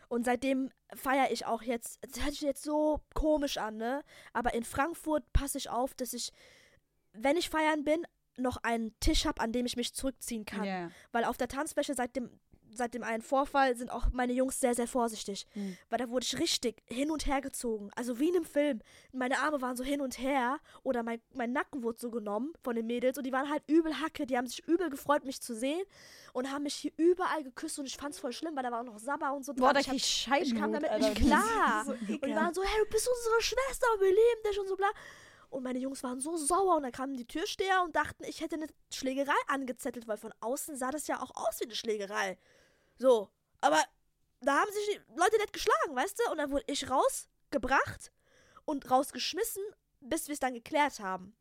Und seitdem feiere ich auch jetzt, das hört sich jetzt so komisch an, ne? Aber in Frankfurt passe ich auf, dass ich, wenn ich feiern bin, noch einen Tisch habe, an dem ich mich zurückziehen kann. Ja. Weil auf der Tanzfläche seit dem, seit dem einen Vorfall sind auch meine Jungs sehr, sehr vorsichtig. Mhm. Weil da wurde ich richtig hin und her gezogen. Also wie in einem Film. Meine Arme waren so hin und her oder mein, mein Nacken wurde so genommen von den Mädels und die waren halt übel Hacke. Die haben sich übel gefreut, mich zu sehen und haben mich hier überall geküsst und ich fand's voll schlimm, weil da war auch noch Sabber und so Boah, da Ich hab- ich kam damit Alter. nicht klar. So und die waren so, hey, du bist unsere Schwester und wir lieben dich und so bla. Und meine Jungs waren so sauer und dann kamen die Türsteher und dachten, ich hätte eine Schlägerei angezettelt, weil von außen sah das ja auch aus wie eine Schlägerei. So, aber da haben sich die Leute nicht geschlagen, weißt du? Und dann wurde ich rausgebracht und rausgeschmissen, bis wir es dann geklärt haben.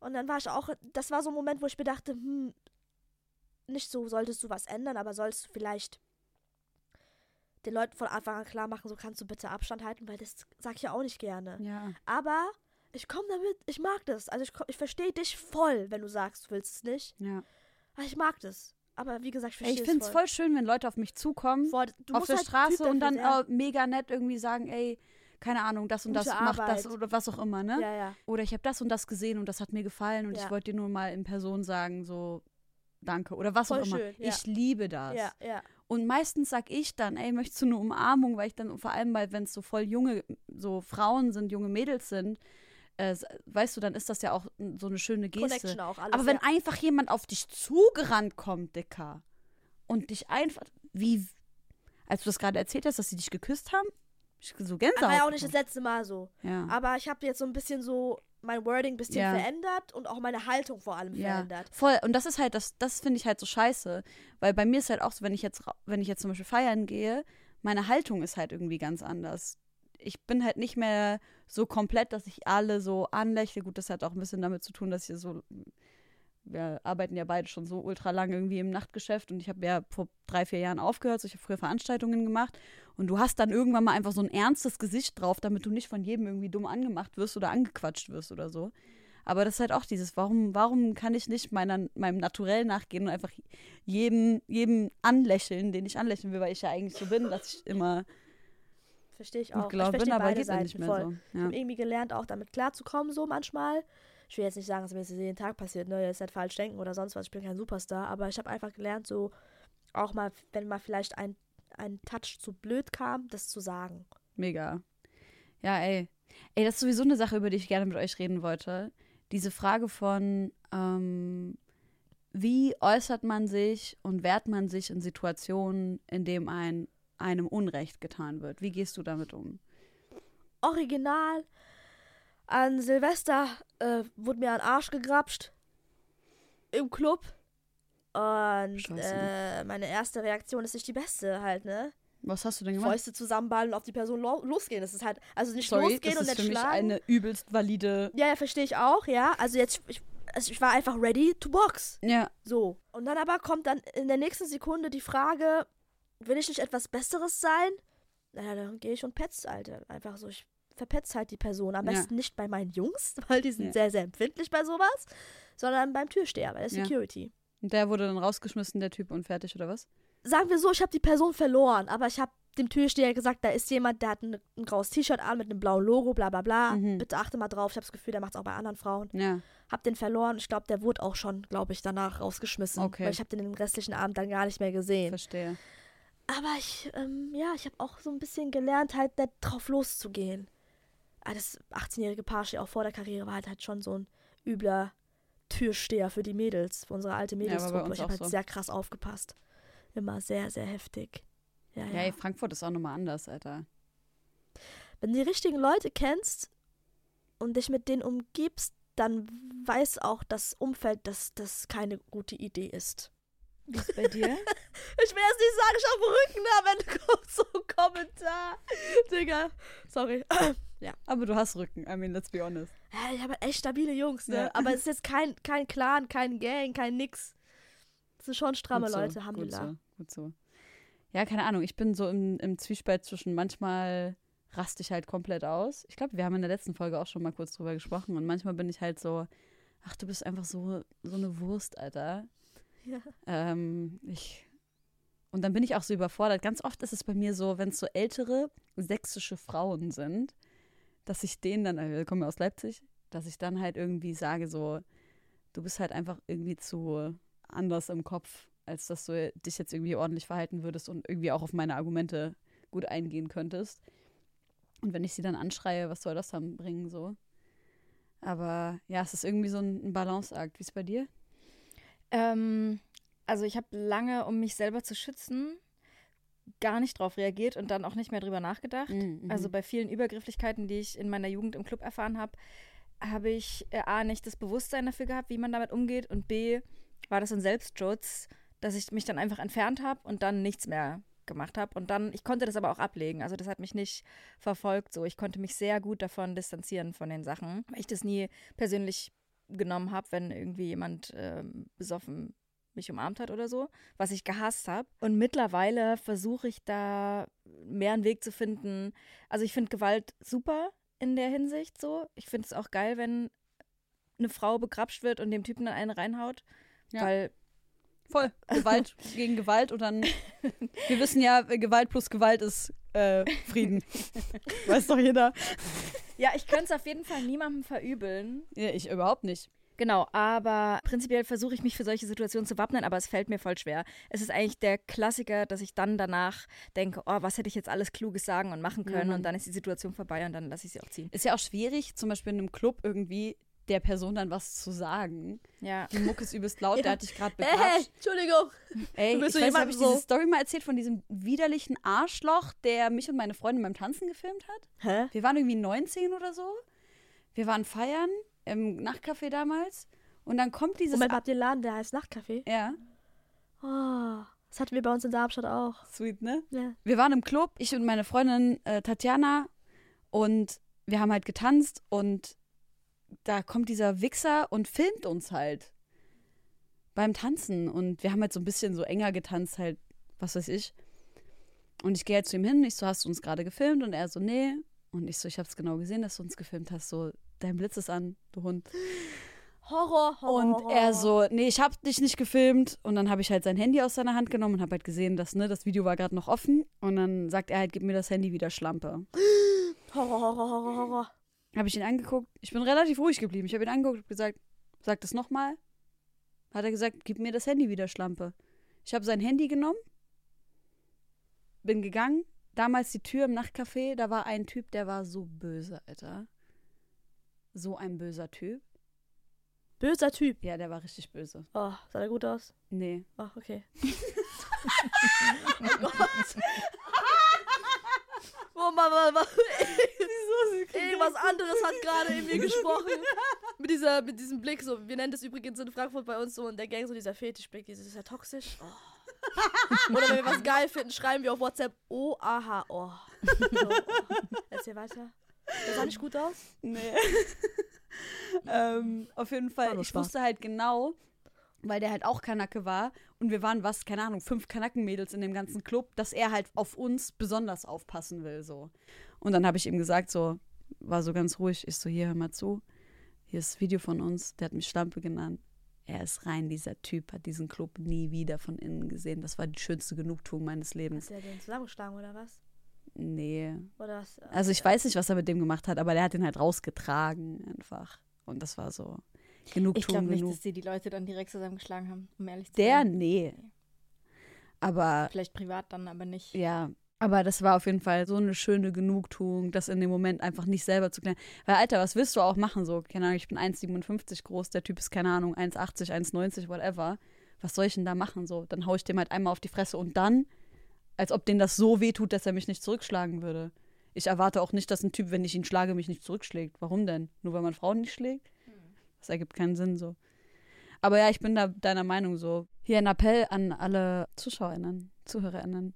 Und dann war ich auch, das war so ein Moment, wo ich mir dachte, hm, nicht so solltest du was ändern, aber sollst du vielleicht den Leuten von Anfang an klar machen, so kannst du bitte Abstand halten, weil das sag ich ja auch nicht gerne. Ja. Aber ich komme damit, ich mag das. Also ich, ich verstehe dich voll, wenn du sagst, du willst es nicht. ja. Aber ich mag das. Aber wie gesagt, ich Ey, ich finde es es voll schön, wenn Leute auf mich zukommen, Voll, du auf musst der halt Straße Typ und dann dafür äh, mega nett irgendwie sagen, ey, keine Ahnung, das und Gute das macht das Arbeit. oder was auch immer, ne? Ja, ja. Oder ich habe das und das gesehen und das hat mir gefallen und Ja. ich wollte dir nur mal in Person sagen, so danke oder was Voll auch immer. schön, ja. Ich liebe das. Ja, ja. Und meistens sag ich dann, ey, möchtest du eine Umarmung, weil ich dann vor allem, weil wenn es so voll junge, so Frauen sind, junge Mädels sind, äh, weißt du, dann ist das ja auch so eine schöne Geste. Auch, alles. Aber wenn ja. einfach jemand auf dich zugerannt kommt, Dicker, und dich einfach, wie, als du das gerade erzählt hast, dass sie dich geküsst haben, ich so Gänsehaut. war ja auch nicht das letzte Mal so. ja. Aber ich habe jetzt so ein bisschen so mein Wording ein bisschen Ja. verändert und auch meine Haltung vor allem Ja, verändert. voll. Und das ist halt, das, das finde ich halt so scheiße. Weil bei mir ist halt auch so, wenn ich jetzt, wenn ich jetzt zum Beispiel feiern gehe, meine Haltung ist halt irgendwie ganz anders. Ich bin halt nicht mehr so komplett, dass ich alle so anlächle. Gut, das hat auch ein bisschen damit zu tun, dass ich so, wir arbeiten ja beide schon so ultra lang irgendwie im Nachtgeschäft und ich habe ja vor drei, vier Jahren aufgehört, so ich habe früher Veranstaltungen gemacht und du hast dann irgendwann mal einfach so ein ernstes Gesicht drauf, damit du nicht von jedem irgendwie dumm angemacht wirst oder angequatscht wirst oder so. Aber das ist halt auch dieses, warum, warum kann ich nicht meiner, meinem Naturell nachgehen und einfach jedem, jedem anlächeln, den ich anlächeln will, weil ich ja eigentlich so bin, dass ich immer Verstehe ich auch. gelaunt ich bin, verstehe aber beide geht dann Seiten nicht mehr voll. so. Ich Ja. habe irgendwie gelernt, auch damit klarzukommen, so manchmal. Ich will jetzt nicht sagen, dass mir das jeden Tag passiert, ne? Jetzt nicht falsch denken oder sonst was. Ich bin kein Superstar, aber ich habe einfach gelernt, so auch mal, wenn mal vielleicht ein, ein Touch zu blöd kam, das zu sagen. Mega. Ja, ey. Ey, das ist sowieso eine Sache, über die ich gerne mit euch reden wollte. Diese Frage von, ähm, wie äußert man sich und wehrt man sich in Situationen, in denen ein, einem Unrecht getan wird? Wie gehst du damit um? Original. An Silvester äh, wurde mir ein Arsch gegrapscht. Im Club. Und äh, meine erste Reaktion ist nicht die beste halt, ne? Was hast du denn gemacht? Fäuste zusammenballen und auf die Person lo losgehen. Das ist halt, also nicht Sorry, losgehen das und ist nicht für mich schlagen. eine übelst valide. Ja, ja, verstehe ich auch, ja. Also jetzt, ich, also ich war einfach ready to box. Ja, So. Und dann aber kommt dann in der nächsten Sekunde die Frage, will ich nicht etwas Besseres sein? Na, dann gehe ich und petz, Alter. Einfach so, ich verpetz halt die Person. Am Ja. besten nicht bei meinen Jungs, weil die sind Ja. sehr, sehr empfindlich bei sowas, sondern beim Türsteher, bei der. Security. und der wurde dann rausgeschmissen, der Typ, und fertig, oder was? Sagen wir so, ich habe die Person verloren, aber ich habe dem Türsteher gesagt, da ist jemand, der hat ein, ein graues T-Shirt an mit einem blauen Logo, bla bla bla. Mhm. Bitte achte mal drauf. Ich habe das Gefühl, der macht es auch bei anderen Frauen. Ja. Hab den verloren. Ich glaube, der wurde auch schon, glaube ich, danach rausgeschmissen. Okay. Weil ich habe den den restlichen Abend dann gar nicht mehr gesehen. Verstehe. Aber ich, ähm, ja, ich habe auch so ein bisschen gelernt, halt nicht drauf loszugehen. Ah, Das 18-jährige Paar, auch vor der Karriere, war halt, halt schon so ein übler Türsteher für die Mädels, für unsere alte bei Mädelstruppe. uns ich habe halt so. sehr krass aufgepasst. Immer sehr, sehr heftig. Ja, Ja, ja. Frankfurt ist auch nochmal anders, Alter. Wenn du die richtigen Leute kennst und dich mit denen umgibst, dann weiß auch das Umfeld, dass das keine gute Idee ist. Wie ist bei dir? Ich will jetzt nicht sagen, ich habe Rücken, aber dann kommt so ein Kommentar. Digga, sorry. Aber du hast Rücken, I mean, let's be honest. Ja, ich habe echt stabile Jungs, ne? Ja. Aber es ist jetzt kein, kein Clan, kein Gang, kein nix. Das sind schon stramme Gut so, Leute, gut Alhamdulillah. so, gut so. Ja, keine Ahnung, ich bin so im, im Zwiespalt zwischen manchmal raste ich halt komplett aus. Ich glaube, wir haben in der letzten Folge auch schon mal kurz drüber gesprochen und manchmal bin ich halt so, ach, du bist einfach so, so eine Wurst, Alter. Ja. Ähm, ich, und dann bin ich auch so überfordert. Ganz oft ist es bei mir so, wenn es so ältere sächsische Frauen sind, dass ich denen dann, also wir kommen ja aus Leipzig, dass ich dann halt irgendwie sage so, du bist halt einfach irgendwie zu anders im Kopf, als dass du dich jetzt irgendwie ordentlich verhalten würdest und irgendwie auch auf meine Argumente gut eingehen könntest. Und wenn ich sie dann anschreie, was soll das dann bringen so? Aber ja, es ist irgendwie so ein Balanceakt. Wie ist es bei dir? Ähm, also ich habe lange, um mich selber zu schützen, gar nicht drauf reagiert und dann auch nicht mehr drüber nachgedacht. Mhm, Also bei vielen Übergrifflichkeiten, die ich in meiner Jugend im Club erfahren habe, habe ich äh, A, nicht das Bewusstsein dafür gehabt, wie man damit umgeht und B, war das ein Selbstschutz, dass ich mich dann einfach entfernt habe und dann nichts mehr gemacht habe. Und dann, ich konnte das aber auch ablegen, also das hat mich nicht verfolgt so, ich konnte mich sehr gut davon distanzieren von den Sachen, weil ich das nie persönlich genommen habe, wenn irgendwie jemand ähm, besoffen mich umarmt hat oder so, was ich gehasst habe. Und mittlerweile versuche ich da mehr einen Weg zu finden. Also ich finde Gewalt super in der Hinsicht so. Ich finde es auch geil, wenn eine Frau begrapscht wird und dem Typen dann einen reinhaut. Ja. Weil, Voll. Gewalt gegen Gewalt und dann. Wir wissen ja, Gewalt plus Gewalt ist äh, Frieden. Weiß doch jeder. Ja, ich könnte es auf jeden Fall niemandem verübeln. Ja, ich überhaupt nicht. Genau, aber prinzipiell versuche ich mich für solche Situationen zu wappnen, aber es fällt mir voll schwer. Es ist eigentlich der Klassiker, dass ich dann danach denke, oh, was hätte ich jetzt alles Kluges sagen und machen können Mann. und dann ist die Situation vorbei und dann lasse ich sie auch ziehen. Ist ja auch schwierig, zum Beispiel in einem Club irgendwie der Person dann was zu sagen. Ja. Die Mucke ist übest laut, der Ja. hat dich gerade Hey, begrapscht. Entschuldigung. Ey, Du ich bist weiß, habe ich so- diese Story mal erzählt von diesem widerlichen Arschloch, der mich und meine Freundin beim Tanzen gefilmt hat? Hä? Wir waren irgendwie 19 oder so. Wir waren feiern im Nachtcafé damals. Und dann kommt dieses. Moment, habt ihr einen Laden, der heißt Nachtcafé? ja, Oh, das hatten wir bei uns in Darmstadt auch. sweet, ne? Ja. Wir waren im Club, ich und meine Freundin äh, Tatjana. Und wir haben halt getanzt. Und da kommt dieser Wichser und filmt uns halt beim Tanzen. Und wir haben halt so ein bisschen so enger getanzt, halt, was weiß ich. Und ich gehe halt zu ihm hin. Ich so, hast du uns gerade gefilmt? Und er so, nee. Und ich so, ich hab's genau gesehen, dass du uns gefilmt hast. So, dein Blitz ist an, du Hund. Horror, Horror. Und er so, nee, ich hab dich nicht gefilmt. Und dann habe ich halt sein Handy aus seiner Hand genommen und habe halt gesehen, dass, ne, das Video war gerade noch offen. Und dann sagt er halt, gib mir das Handy wieder, Schlampe. Horror, Horror, Horror, Horror. Habe ich ihn angeguckt. Ich bin relativ ruhig geblieben. Ich habe ihn angeguckt und gesagt, sag das nochmal. Hat er gesagt, gib mir das Handy wieder, Schlampe. Ich habe sein Handy genommen, bin gegangen. Damals die Tür im Nachtcafé, da war ein Typ, der war so böse, Alter. So ein böser Typ. Böser Typ. Ja, der war richtig böse. Oh, sah der gut aus? Nee. Ach, okay. oh Mann, Mann. Irgendwas anderes hat gerade in mir gesprochen. Mit, dieser, mit diesem Blick, so, wir nennen das übrigens in Frankfurt bei uns so in der Gang so dieser Fetischblick, dieses ist ja toxisch. Oh. Oder wenn wir was geil finden, schreiben wir auf WhatsApp, oh, aha, oh. So, oh. Erzähl weiter. Das sah nicht gut aus? Nee. ähm, auf jeden Fall, ich Spaß. wusste halt genau, weil der halt auch Kanacke war und wir waren was, keine Ahnung, fünf Kanackenmädels in dem ganzen Club, dass er halt auf uns besonders aufpassen will, so. Und dann habe ich ihm gesagt, so, war so ganz ruhig, ich so, hier, hör mal zu, hier ist das Video von uns, der hat mich Schlampe genannt. er ist rein, dieser Typ hat diesen Club nie wieder von innen gesehen. Das war die schönste Genugtuung meines Lebens. Hast du den zusammengeschlagen oder was? Nee. Oder was? Also ich weiß nicht, was er mit dem gemacht hat, aber der hat ihn halt rausgetragen einfach. Und das war so Genugtuung Ich glaube nicht, genug. dass die die Leute dann direkt zusammengeschlagen haben, um ehrlich zu Der, sein. nee. Aber Vielleicht privat dann, aber nicht. Ja, aber das war auf jeden Fall so eine schöne Genugtuung, das in dem Moment einfach nicht selber zu klären. Weil, Alter, was willst du auch machen? So, keine Ahnung, ich bin 1,57 groß, der Typ ist, keine Ahnung, 1,80, 1,90, whatever. Was soll ich denn da machen? So, dann hau ich dem halt einmal auf die Fresse und dann, als ob denen das so weh tut, dass er mich nicht zurückschlagen würde. Ich erwarte auch nicht, dass ein Typ, wenn ich ihn schlage, mich nicht zurückschlägt. Warum denn? Nur weil man Frauen nicht schlägt? Das ergibt keinen Sinn so. Aber ja, ich bin da deiner Meinung so. Hier ein Appell an alle ZuschauerInnen, ZuhörerInnen.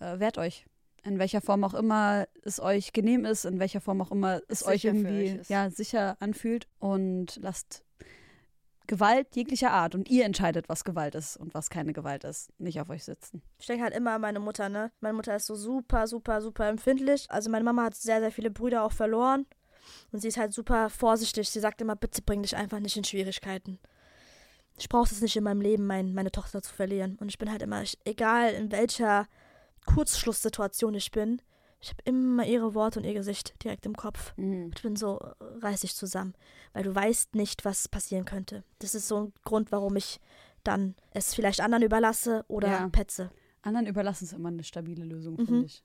Äh, wehrt euch. In welcher Form auch immer es euch genehm ist, in welcher Form auch immer es Sicher euch irgendwie euch ja, sicher anfühlt. Und lasst Gewalt jeglicher Art und ihr entscheidet, was Gewalt ist und was keine Gewalt ist, nicht auf euch sitzen. Ich denke halt immer an meine Mutter, ne? Meine Mutter ist so super, super, super empfindlich. Also meine Mama hat sehr, sehr viele Brüder auch verloren. Und sie ist halt super vorsichtig. Sie sagt immer, bitte bring dich einfach nicht in Schwierigkeiten. Ich brauche es nicht in meinem Leben, mein, meine Tochter zu verlieren. Und ich bin halt immer, ich, egal in welcher Kurzschlusssituation ich bin, ich habe immer ihre Worte und ihr Gesicht direkt im Kopf. Ich bin so, äh, reiß dich zusammen, weil du weißt nicht, was passieren könnte. Das ist so ein Grund, warum ich dann es vielleicht anderen überlasse oder Ja. petze. Anderen überlassen es immer eine stabile Lösung, Mhm. finde ich.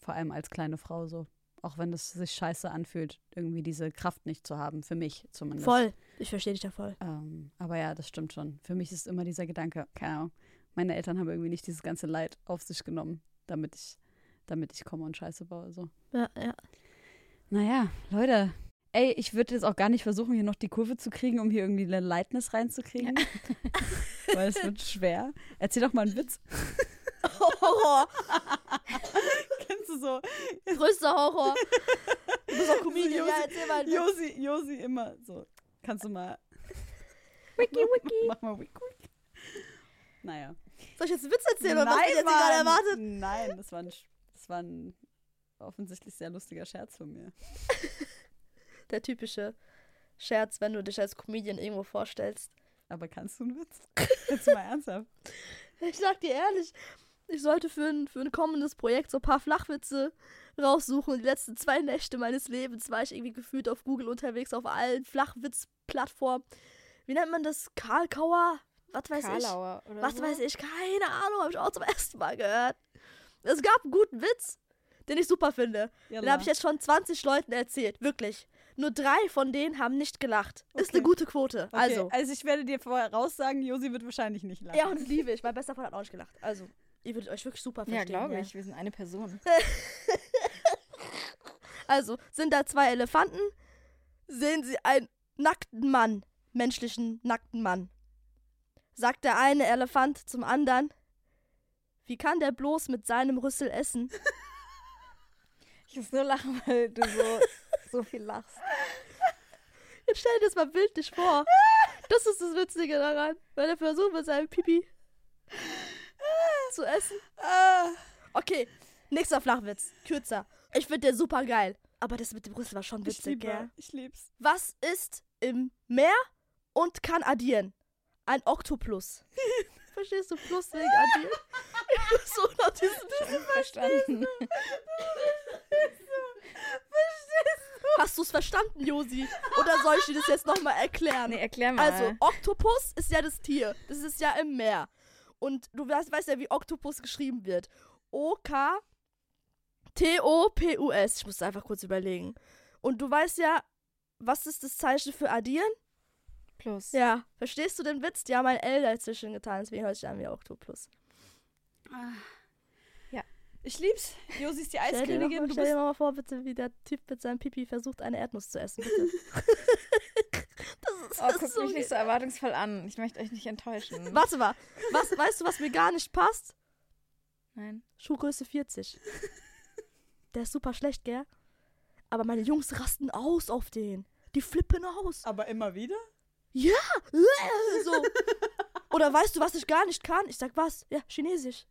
Vor allem als kleine Frau so. Auch wenn es sich scheiße anfühlt, irgendwie diese Kraft nicht zu haben, für mich zumindest. Voll. Ich verstehe dich da voll. Ähm, aber ja, das stimmt schon. Für mich ist immer dieser Gedanke, keine Ahnung, meine Eltern haben irgendwie nicht dieses ganze Leid auf sich genommen, damit ich, damit ich komme und Scheiße baue. So. Ja, ja. Naja, Leute. Ey, ich würde jetzt auch gar nicht versuchen, hier noch die Kurve zu kriegen, um hier irgendwie eine Lightness reinzukriegen. Weil es wird schwer. Erzähl doch mal einen Witz. Horror. Kennst du so? Größter Horror. Du bist auch Comedian. Josi- Ja, erzähl mal. Josi, Josi immer so. Kannst du mal. Wiki, wiki. Mach mal Wiki, Wiki. Naja. Soll ich jetzt einen Witz erzählen oder was jetzt gerade erwartet? Nein, das war, ein, das war ein offensichtlich sehr lustiger Scherz von mir. Der typische Scherz, wenn du dich als Comedian irgendwo vorstellst. Aber kannst du einen Witz? Jetzt mal ernsthaft. Ich sag dir ehrlich, ich sollte für ein, für ein kommendes Projekt so ein paar Flachwitze raussuchen. Und die letzten zwei Nächte meines Lebens war ich irgendwie gefühlt auf Google unterwegs, auf allen Flachwitz-Plattformen. Wie nennt man das? Karlkauer? Was weiß Karlauer ich? oder Was so? weiß ich? Keine Ahnung, habe ich auch zum ersten Mal gehört. Es gab einen guten Witz, den ich super finde. Den habe ich jetzt schon 20 Leuten erzählt. Wirklich. Nur drei von denen haben nicht gelacht. Ist Okay. eine gute Quote. Okay, Also. also ich werde dir vorher raussagen, Josi wird wahrscheinlich nicht lachen. Ja, und liebe ich. Mein bester Freund hat auch nicht gelacht. Also, ihr würdet euch wirklich super Ja, verstehen. glaube ich. Wir sind eine Person. Also, sind da zwei Elefanten, sehen sie einen nackten Mann, menschlichen nackten Mann. Sagt der eine Elefant zum anderen, wie kann der bloß mit seinem Rüssel essen? Ich muss nur lachen, weil du so, so viel lachst. Jetzt stell dir das mal bildlich vor. Das ist das Witzige daran, weil er versucht mit seinem Pipi zu essen. Ah, Okay, nächster Flachwitz, kürzer. Ich finde der super geil. Aber das mit dem Rüssel war schon ich, witzig, liebe, gell? ich lieb's. Was ist im Meer und kann addieren? Ein Oktopus. Verstehst du? Plus wegen addieren. Ich bin so nach diesem Verstanden. Hast du es verstanden, Josi? Oder soll ich dir das jetzt nochmal erklären? Nee, erklär mal. Also, Oktopus ist ja das Tier. Das ist ja im Meer. Und du weißt, weißt ja, wie Oktopus geschrieben wird. O-K-T-O-P-U-S. Ich musste einfach kurz überlegen. Und du weißt ja, was ist das Zeichen für addieren? Plus. Ja, verstehst du den Witz? Die haben ein L dazwischen getan, deswegen hört sich an wie Oktopus. Ich lieb's. Josi ist die Stell dir, Eiskönigin. mal, Du stell dir bist mal vor, bitte, wie der Typ mit seinem Pipi versucht, eine Erdnuss zu essen, bitte. das ist, Oh, das guckt ist so mich nicht so erwartungsvoll an. Ich möchte euch nicht enttäuschen. Warte mal, was, weißt du, was mir gar nicht passt? Nein. Schuhgröße 40. Der ist super schlecht, gell? Aber meine Jungs rasten aus auf den. Die flippen aus. aber immer wieder? Ja, äh, so. Oder weißt du, was ich gar nicht kann? Ich sag was? Ja, Chinesisch.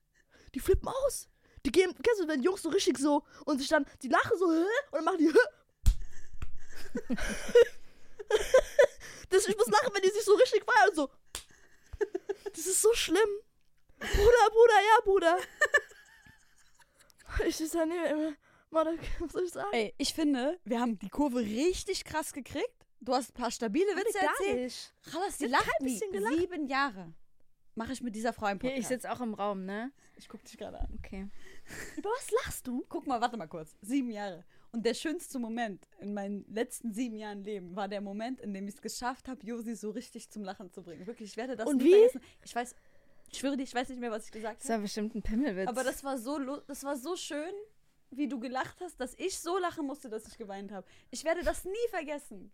Die flippen aus. Die gehen, kennst du, wenn Jungs so richtig so und sich dann, die lachen so? Und dann machen die? Das, ich muss lachen, wenn die sich so richtig feiern und so. Das ist so schlimm. Bruder, Bruder, ja, Bruder. Ich ist ja nicht Mann, was soll ich sagen? Ey, ich finde, wir haben die Kurve richtig krass gekriegt. Du hast ein paar stabile Witze Gar erzählt. nicht. Krass, die lacht wie sieben Jahre. Mache ich mit dieser Frau im Hier, Podcast. ich sitze auch im Raum, ne? ich guck dich gerade an. Okay. Über was lachst du? Guck mal, warte mal kurz. Sieben Jahre. Und der schönste Moment in meinen letzten sieben Jahren Leben war der Moment, in dem ich es geschafft habe, Josi so richtig zum Lachen zu bringen. Wirklich, ich werde das Und nie wie? vergessen. Ich weiß, ich schwöre dir, ich weiß nicht mehr, was ich gesagt Das war habe. bestimmt ein Pimmelwitz. Aber das war so, das war so schön, wie du gelacht hast, dass ich so lachen musste, dass ich geweint habe. Ich werde das nie vergessen.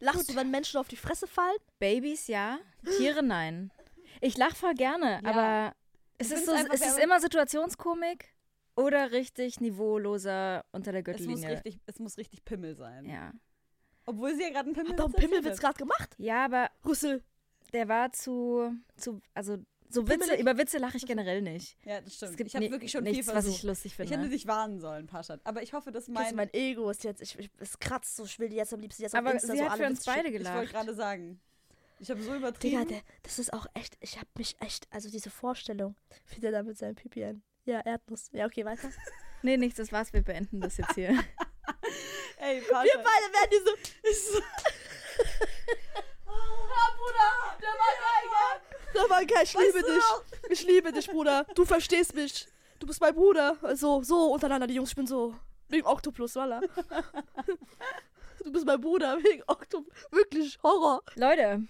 Lachst du, wenn Menschen auf die Fresse fallen? Babys ja, Tiere nein. Ich lach voll gerne, Ja. aber es ist, so, es ist immer Situationskomik oder richtig niveauloser unter der Es muss, Gürtellinie. richtig, es muss richtig Pimmel sein. Ja. Obwohl sie ja gerade einen Pimmel Hat doch einen Pimmelwitz gerade gemacht? ja, aber Rüssel. der war zu, zu also so Witze, pimmelig? über Witze lache ich generell nicht. Ja, das stimmt. Es gibt ich habe wirklich schon nichts, viel was versucht. ich lustig Ich hätte finde. dich warnen sollen, Paschat. Aber ich hoffe, dass Mein, mein... mein Ego ist jetzt, ich, ich, es kratzt so, ich will die jetzt am liebsten jetzt Aber auf Insta sie so hat alle für uns Witze beide schicken. ich wollte gelacht. gerade sagen. Ich habe so Digga, übertrieben. der, das ist auch echt, ich hab mich echt, also diese Vorstellung, wie der da mit seinem Pipi ein. Ja, Erdnuss. Ja, okay, weiter. Nee, nichts, das war's, wir beenden das jetzt hier. Ey, Wir Paschat. beide werden diese. Ich so, ah, Bruder, der war geil, Oh mein Gott, ich Weißt liebe du dich. noch? Ich liebe dich, Bruder. Du verstehst mich. Du bist mein Bruder. Also, so untereinander, die Jungs. Ich bin so. Wegen Octoplus, voila. Du bist mein Bruder wegen Octoplus. Wirklich Horror. Leute,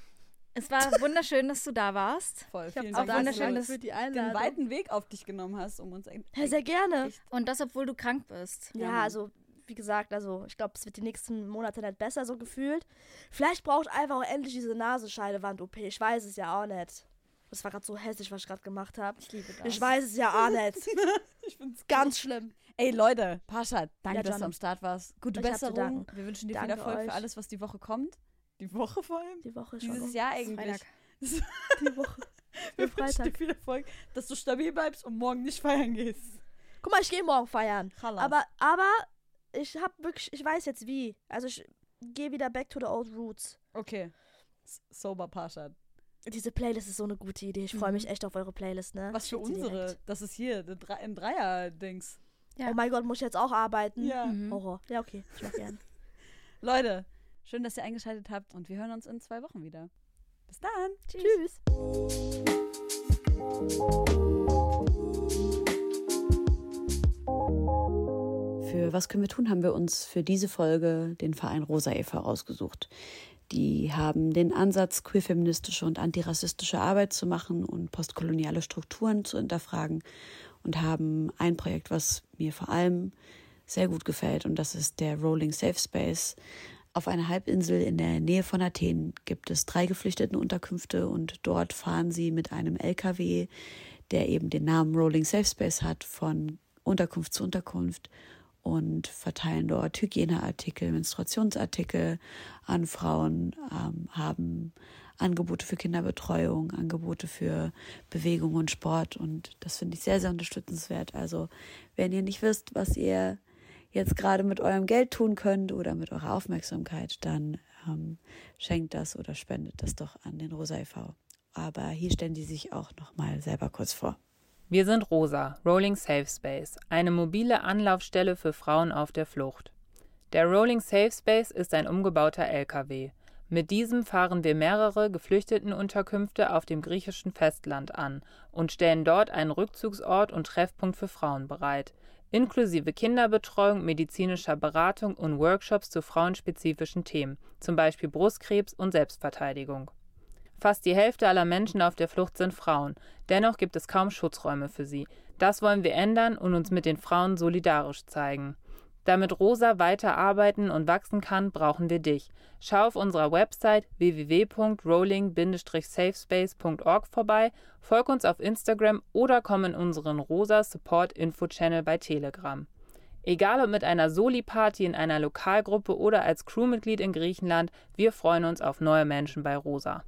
es war wunderschön, dass du da warst. Voll, Ich hab vielen auch Dank, wunderschön, dass dass du den weiten Weg auf dich genommen hast, um uns ein Ja, sehr gerne. Echt. Und das, obwohl du krank bist. Ja, Mann. also, wie gesagt, also, ich glaube, es wird die nächsten Monate nicht besser so gefühlt. Vielleicht braucht einfach auch endlich diese Nasenscheidewand-OP. Ich weiß es ja auch nicht. Das war gerade so hässlich, was ich gerade gemacht habe. Ich liebe das. Ich weiß es ja auch nicht. Ich find's Ganz schlimm. Ey Leute, Pascha, danke, Ja, dass du John. am Start warst. Gute Ich Besserung. Wir wünschen dir Danke viel Erfolg euch. für alles, was die Woche kommt. Die Woche vor allem? Die Woche schon. Dieses. Jahr eigentlich. Freitag. Die Woche. Wir Für wünschen dir Freitag. viel Erfolg, dass du stabil bleibst und morgen nicht feiern gehst. Guck mal, ich gehe morgen feiern. Chalas. Aber, aber ich hab wirklich, ich weiß jetzt wie. Also ich gehe wieder back to the old roots. Okay. S- Sober Pascha. Diese Playlist ist so eine gute Idee. Ich freue mich echt auf eure Playlist, ne? Was für unsere? Das ist hier ein Dreier-Dings. Ja. Oh mein Gott, muss ich jetzt auch arbeiten? Ja. Mhm. Horror. Ja, okay. Ich mach gern. Leute, schön, dass ihr eingeschaltet habt und wir hören uns in zwei Wochen wieder. Bis dann. Tschüss. Für Was können wir tun, haben wir uns für diese Folge den Verein Rosa e.V. ausgesucht. Die haben den Ansatz, queerfeministische und antirassistische Arbeit zu machen und postkoloniale Strukturen zu hinterfragen und haben ein Projekt, was mir vor allem sehr gut gefällt und das ist der Rolling Safe Space. Auf einer Halbinsel in der Nähe von Athen gibt es drei Geflüchtetenunterkünfte und dort fahren sie mit einem LKW, der eben den Namen Rolling Safe Space hat, von Unterkunft zu Unterkunft und verteilen dort Hygieneartikel, Menstruationsartikel an Frauen, ähm, haben Angebote für Kinderbetreuung, Angebote für Bewegung und Sport und das finde ich sehr, sehr unterstützenswert. Also wenn ihr nicht wisst, was ihr jetzt gerade mit eurem Geld tun könnt oder mit eurer Aufmerksamkeit, dann ähm, schenkt das oder spendet das doch an den Rosa e.V. Aber hier stellen die sich auch noch mal selber kurz vor. Wir sind Rosa, Rolling Safe Space, eine mobile Anlaufstelle für Frauen auf der Flucht. Der Rolling Safe Space ist ein umgebauter LKW. Mit diesem fahren wir mehrere Geflüchtetenunterkünfte auf dem griechischen Festland an und stellen dort einen Rückzugsort und Treffpunkt für Frauen bereit, inklusive Kinderbetreuung, medizinischer Beratung und Workshops zu frauenspezifischen Themen, zum Beispiel Brustkrebs und Selbstverteidigung. Fast die Hälfte aller Menschen auf der Flucht sind Frauen. Dennoch gibt es kaum Schutzräume für sie. Das wollen wir ändern und uns mit den Frauen solidarisch zeigen. Damit Rosa weiter arbeiten und wachsen kann, brauchen wir dich. Schau auf unserer Website www.rolling-safespace.org vorbei, folg uns auf Instagram oder komm in unseren Rosa Support Info Channel bei Telegram. Egal ob mit einer Soli-Party in einer Lokalgruppe oder als Crewmitglied in Griechenland, wir freuen uns auf neue Menschen bei Rosa.